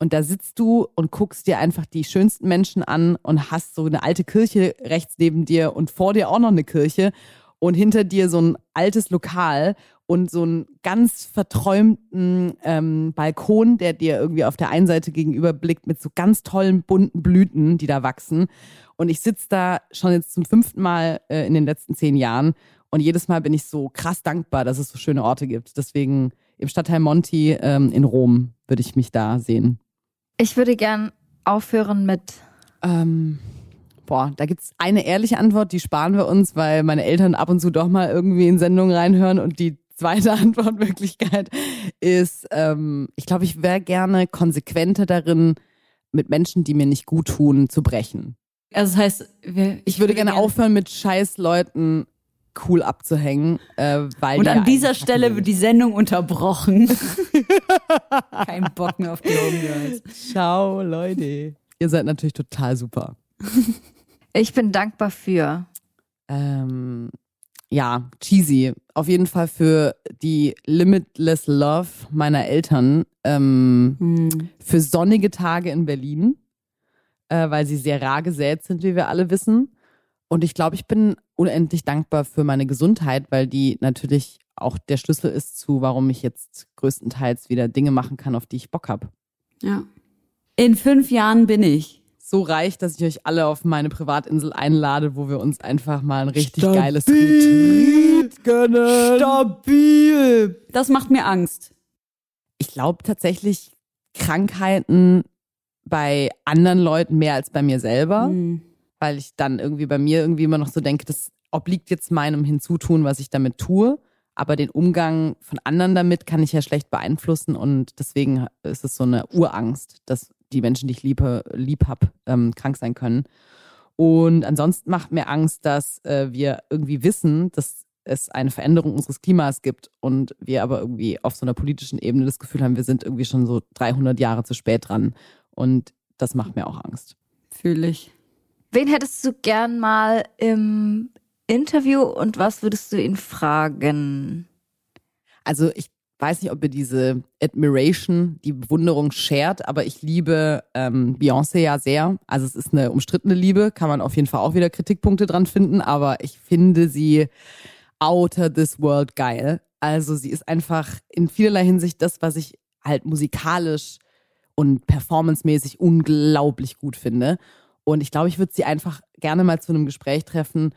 Und da sitzt du und guckst dir einfach die schönsten Menschen an und hast so eine alte Kirche rechts neben dir und vor dir auch noch eine Kirche und hinter dir so ein altes Lokal und so einen ganz verträumten ähm, Balkon, der dir irgendwie auf der einen Seite gegenüber blickt mit so ganz tollen bunten Blüten, die da wachsen. Und ich sitze da schon jetzt zum fünften Mal äh, in den letzten zehn Jahren und jedes Mal bin ich so krass dankbar, dass es so schöne Orte gibt. Deswegen im Stadtteil Monti ähm, in Rom würde ich mich da sehen. Ich würde gern aufhören mit Ähm, boah, da gibt's eine ehrliche Antwort, die sparen wir uns, weil meine Eltern ab und zu doch mal irgendwie in Sendungen reinhören. Und die zweite [LAUGHS] Antwortmöglichkeit ist, ähm, ich glaube, ich wäre gerne konsequenter darin, mit Menschen, die mir nicht gut tun, zu brechen. Also das heißt, wir, Ich würde gerne aufhören, mit scheiß Leuten cool abzuhängen, äh, weil Und die an dieser Stelle wird die Sendung unterbrochen. [LAUGHS] Kein Bock mehr auf die Home Girls. sind. Ciao, Leute. Ihr seid natürlich total super. Ich bin dankbar für. Ähm, ja, cheesy. Auf jeden Fall für die Limitless Love meiner Eltern. Ähm, Hm. für sonnige Tage in Berlin, äh, weil sie sehr rar gesät sind, wie wir alle wissen. Und ich glaube, ich bin unendlich dankbar für meine Gesundheit, weil die natürlich auch der Schlüssel ist zu, warum ich jetzt größtenteils wieder Dinge machen kann, auf die ich Bock habe. Ja. In fünf Jahren bin ich. So reich, dass ich euch alle auf meine Privatinsel einlade, wo wir uns einfach mal ein richtig geiles Retreat gönnen. Stabil. Das macht mir Angst. ich glaube tatsächlich Krankheiten bei anderen Leuten mehr als bei mir selber, Hm. Weil ich dann irgendwie bei mir irgendwie immer noch so denke, das obliegt jetzt meinem Hinzutun, was ich damit tue. Aber den Umgang von anderen damit kann ich ja schlecht beeinflussen und deswegen ist es so eine Urangst, dass die Menschen, die ich liebe, lieb hab, ähm, krank sein können. Und ansonsten macht mir Angst, dass äh, wir irgendwie wissen, dass es eine Veränderung unseres Klimas gibt und wir aber irgendwie auf so einer politischen Ebene das Gefühl haben, wir sind irgendwie schon so 300 Jahre zu spät dran. Und das macht mir auch Angst. Fühle ich. Wen hättest du gern mal im Interview und was würdest du ihn fragen? Also ich weiß nicht, ob ihr diese Admiration, die Bewunderung shared, aber ich liebe ähm, Beyoncé ja sehr. Also es ist eine umstrittene Liebe, kann man auf jeden Fall auch wieder Kritikpunkte dran finden, aber ich finde sie outer this world geil. Also sie ist einfach in vielerlei Hinsicht das, was ich halt musikalisch und performancemäßig unglaublich gut finde. Und ich glaube, ich würde sie einfach gerne mal zu einem Gespräch treffen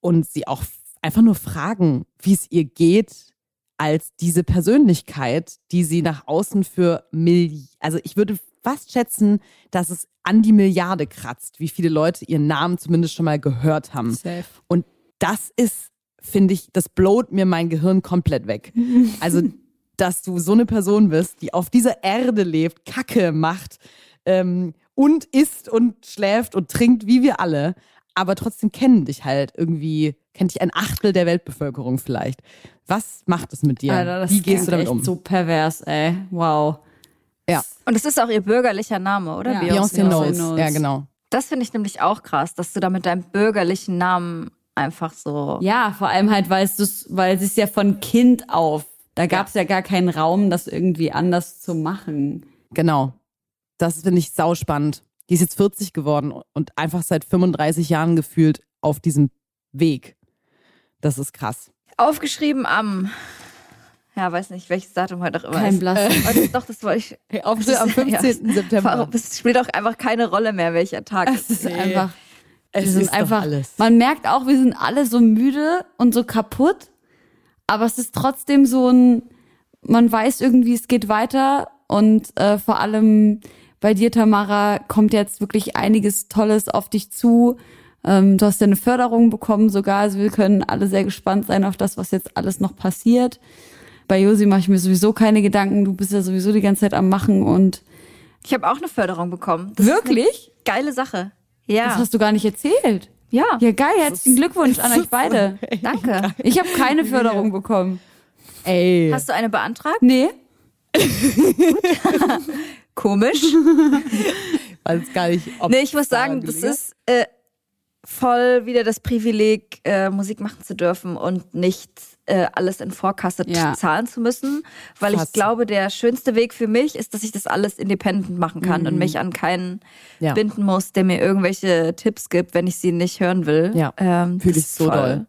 und sie auch einfach nur fragen, wie es ihr geht als diese Persönlichkeit, die sie nach außen für Milli also ich würde fast schätzen, dass es an die Milliarde kratzt, wie viele Leute ihren Namen zumindest schon mal gehört haben. Safe. Und das ist, finde ich, das blowt mir mein Gehirn komplett weg. [LAUGHS] Also, dass du so eine Person bist, die auf dieser Erde lebt, Kacke macht ähm, und isst und schläft und trinkt wie wir alle, aber trotzdem kennen dich halt irgendwie, kennt dich ein Achtel der Weltbevölkerung vielleicht. Was macht es mit dir? Alter, das wie gehst du damit echt um? so pervers, ey. Wow. ja, Und es ist auch ihr bürgerlicher Name, oder? Ja. Beyoncé Beyoncé knows. knows. Ja, genau. Das finde ich nämlich auch krass, dass du da mit deinem bürgerlichen Namen einfach so. Ja, vor allem halt, weil es, weil es ist ja von Kind auf. Da gab es ja. gar keinen Raum, das irgendwie anders zu machen. Genau. Das finde ich sauspannend. Die ist jetzt 40 geworden und einfach seit 35 Jahren gefühlt auf diesem Weg. Das ist krass. Aufgeschrieben am. Ja, weiß nicht, welches Datum heute auch immer Kein ist. Blass. Heute ist doch, das wollte ich. Hey, auf, am ist- [LAUGHS] 15. ja. September. Es spielt auch einfach keine Rolle mehr, welcher Tag Es ist Nee. einfach. Es wir sind ist doch einfach. alles. Man merkt auch, wir sind alle so müde und so kaputt. Aber es ist trotzdem so ein. Man weiß irgendwie, es geht weiter. Und äh, vor allem bei dir, Tamara, kommt jetzt wirklich einiges Tolles auf dich zu. Ähm, du hast ja eine Förderung bekommen sogar. Also wir können alle sehr gespannt sein auf das, was jetzt alles noch passiert. Bei Josi mache ich mir sowieso keine Gedanken. Du bist ja sowieso die ganze Zeit am Machen und Ich habe auch eine Förderung bekommen. Das Ist wirklich? eine geile Sache. Ja. Das hast du gar nicht erzählt. ja. Ja, geil, herzlichen Glückwunsch an euch beide. [LAUGHS] Danke. Ich habe keine Förderung bekommen. Ey. Hast du eine beantragt? Nee. [LAUGHS] [LAUGHS] Komisch. [LAUGHS] weiß gar nicht, ob Nee, ich muss sagen, das ist äh, voll wieder das Privileg, äh, Musik machen zu dürfen und nicht äh, alles in Vorkasse Ja. zahlen zu müssen. Weil Krass. ich glaube, der schönste Weg für mich ist, dass ich das alles independent machen kann und mich an keinen Mhm. Ja. binden muss, der mir irgendwelche Tipps gibt, wenn ich sie nicht hören will. Ja, ähm, Fühle ich so voll- doll.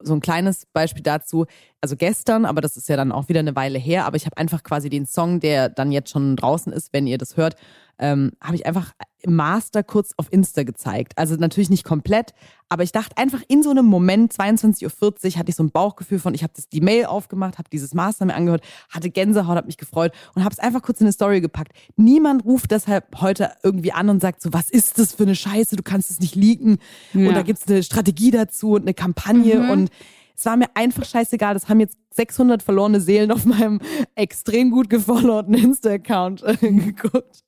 So ein kleines Beispiel dazu. Also gestern, aber das ist ja dann auch wieder eine Weile her, aber ich habe einfach quasi den Song, der dann jetzt schon draußen ist, wenn ihr das hört, ähm, habe ich einfach im Master kurz auf Insta gezeigt. Also natürlich nicht komplett, aber ich dachte einfach in so einem Moment, 22.40 Uhr, hatte ich so ein Bauchgefühl von, ich habe das die Mail aufgemacht, habe dieses Master mir angehört, hatte Gänsehaut, habe mich gefreut und habe es einfach kurz in eine Story gepackt. Niemand ruft deshalb heute irgendwie an und sagt so, was ist das für eine Scheiße, du kannst es nicht leaken Ja. und da gibt's eine Strategie dazu und eine Kampagne und es war mir einfach scheißegal. Das haben jetzt 600 verlorene Seelen auf meinem extrem gut gefollowten Insta-Account äh, [LAUGHS] geguckt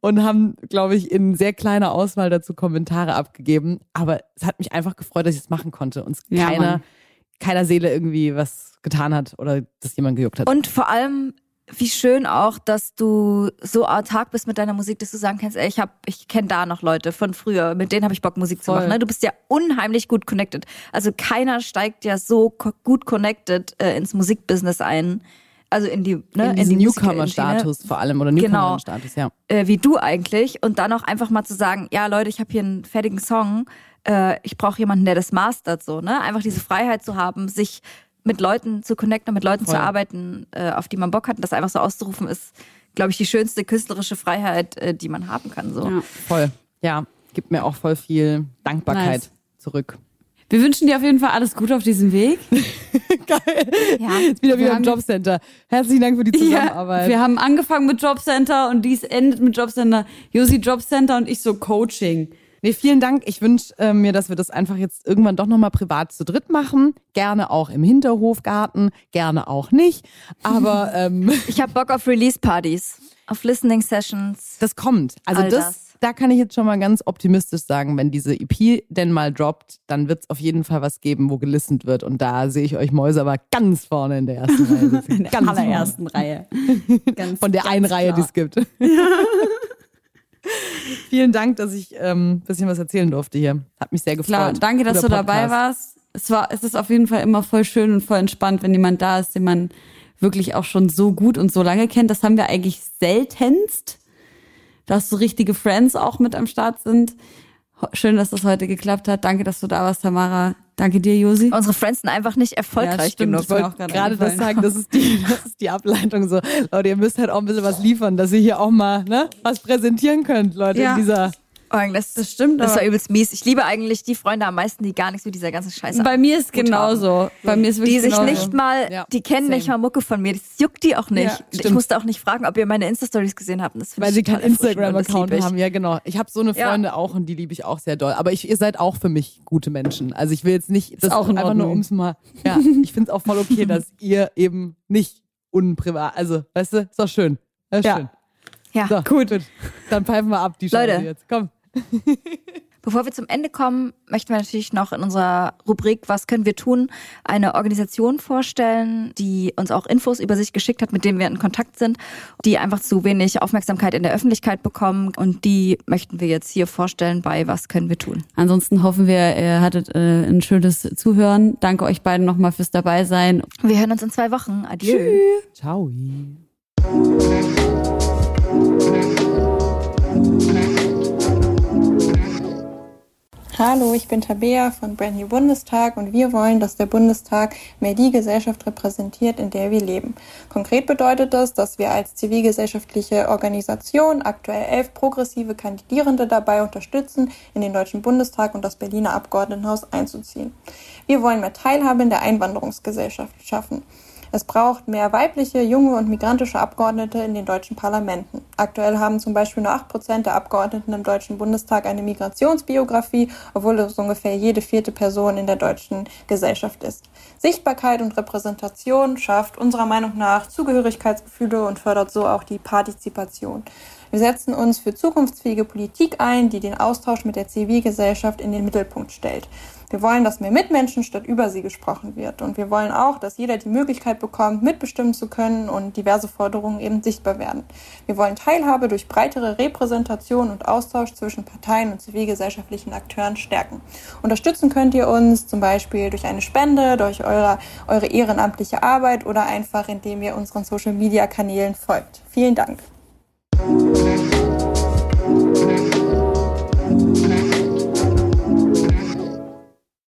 und haben, glaube ich, in sehr kleiner Auswahl dazu Kommentare abgegeben. Aber es hat mich einfach gefreut, dass ich es machen konnte und Ja, keiner, Mann. keiner Seele irgendwie was getan hat oder dass jemand gejuckt hat. Und vor allem, wie schön auch, dass du so autark bist mit deiner Musik, dass du sagen kannst, ey, ich hab, ich kenne da noch Leute von früher, mit denen habe ich Bock, Musik zu Voll. machen. Ne? Du bist ja unheimlich gut connected. Also keiner steigt ja so gut connected äh, ins Musikbusiness ein. Also in die, ne, in diesen die Musiker- Newcomer-Status vor allem oder Genau. Newcomer-Status, ja. äh, wie du eigentlich und dann auch einfach mal zu sagen, ja Leute, ich habe hier einen fertigen Song, äh, ich brauche jemanden, der das mastert, so ne, einfach diese Freiheit zu haben, sich mit Leuten zu connecten, mit Leuten Voll. zu arbeiten, äh, auf die man Bock hat, und das einfach so auszurufen, ist, glaube ich, die schönste künstlerische Freiheit, äh, die man haben kann. So. Ja. Voll. Ja, gibt mir auch voll viel Dankbarkeit Nice. zurück. Wir wünschen dir auf jeden Fall alles Gute auf diesem Weg. [LAUGHS] Geil. Ja. Jetzt wieder wieder im Jobcenter. Herzlichen Dank für die Zusammenarbeit. wir haben angefangen mit Jobcenter und dies endet mit Jobcenter. Josi Jobcenter und ich so Coaching. Nee, vielen Dank. Ich wünsche äh, mir, dass wir das einfach jetzt irgendwann doch nochmal privat zu dritt machen. Gerne auch im Hinterhofgarten, gerne auch nicht. Aber [LAUGHS] ähm, Ich habe Bock auf Release-Partys, auf Listening-Sessions. das kommt. Also All das, das. Da kann ich jetzt schon mal ganz optimistisch sagen, wenn diese EP denn mal droppt, dann wird es auf jeden Fall was geben, wo gelistet wird. Und da sehe ich euch Mäuse aber ganz vorne in der ersten Reihe. [LAUGHS] In der ganz allerersten Reihe. Ganz, von der einen Reihe, die es gibt. [LAUGHS] [LAUGHS] Vielen Dank, dass ich ähm, ein bisschen was erzählen durfte hier. Hat mich sehr gefreut. Klar, danke, dass Guter du dabei warst. Es war, es ist auf jeden Fall immer voll schön und voll entspannt, wenn jemand da ist, den man wirklich auch schon so gut und so lange kennt. Das haben wir eigentlich seltenst, dass so richtige Friends auch mit am Start sind. Schön, dass das heute geklappt hat. Danke, dass du da warst, Tamara. Danke dir, Josi. Unsere Friends sind einfach nicht erfolgreich stimmt. genug. Ich wollte gerade gerade das sagen, das ist, die, [LAUGHS] das ist die Ableitung so. Leute, ihr müsst halt auch ein bisschen was liefern, dass ihr hier auch mal ne, was präsentieren könnt, Leute, Ja. in dieser. Oh, das, Das stimmt, Das war übelst mies. Ich liebe eigentlich die Freunde am meisten, die gar nichts mit dieser ganzen Scheiße Bei mir ist genauso. Bei mir ist wirklich die sich genauso. nicht mal, Ja, die kennen nicht same. mal Mucke von mir. Das juckt die auch nicht. Ja, ich musste auch nicht fragen, ob ihr meine Insta-Stories gesehen habt. Weil sie keinen Instagram-Account haben. Ja, genau. Ich habe so eine Ja. Freunde auch und die liebe ich auch sehr doll. Aber ich, ihr seid auch für mich gute Menschen. Also ich will jetzt nicht, das auch in einfach nur ums mal. [LAUGHS] Ja, ich finde es auch voll okay, dass ihr eben nicht unprivat, also, weißt du, ist doch schön. Ist Ja. schön. Ja. So, gut. gut. Dann pfeifen wir ab, die Scheiße Leute. jetzt. Komm. [LAUGHS] Bevor wir zum Ende kommen, möchten wir natürlich noch in unserer Rubrik Was können wir tun? eine Organisation vorstellen, die uns auch Infos über sich geschickt hat, mit denen wir in Kontakt sind, die einfach zu wenig Aufmerksamkeit in der Öffentlichkeit bekommen und die möchten wir jetzt hier vorstellen bei Was können wir tun? Ansonsten hoffen wir, ihr hattet äh, ein schönes Zuhören. Danke euch beiden nochmal fürs dabei sein. Wir hören uns in zwei Wochen. Adieu. Ciao. Hallo, ich bin Tabea von Brand New Bundestag und wir wollen, dass der Bundestag mehr die Gesellschaft repräsentiert, in der wir leben. Konkret bedeutet das, dass wir als zivilgesellschaftliche Organisation aktuell elf progressive Kandidierende dabei unterstützen, in den Deutschen Bundestag und das Berliner Abgeordnetenhaus einzuziehen. Wir wollen mehr Teilhabe in der Einwanderungsgesellschaft schaffen. Es braucht mehr weibliche, junge und migrantische Abgeordnete in den deutschen Parlamenten. Aktuell haben zum Beispiel nur acht Prozent der Abgeordneten im Deutschen Bundestag eine Migrationsbiografie, obwohl es ungefähr jede vierte Person in der deutschen Gesellschaft ist. Sichtbarkeit und Repräsentation schafft unserer Meinung nach Zugehörigkeitsgefühle und fördert so auch die Partizipation. Wir setzen uns für zukunftsfähige Politik ein, die den Austausch mit der Zivilgesellschaft in den Mittelpunkt stellt. Wir wollen, dass mehr mit Menschen statt über sie gesprochen wird. Und wir wollen auch, dass jeder die Möglichkeit bekommt, mitbestimmen zu können und diverse Forderungen eben sichtbar werden. Wir wollen Teilhabe durch breitere Repräsentation und Austausch zwischen Parteien und zivilgesellschaftlichen Akteuren stärken. Unterstützen könnt ihr uns zum Beispiel durch eine Spende, durch eure, eure ehrenamtliche Arbeit oder einfach indem ihr unseren Social-Media-Kanälen folgt. Vielen Dank.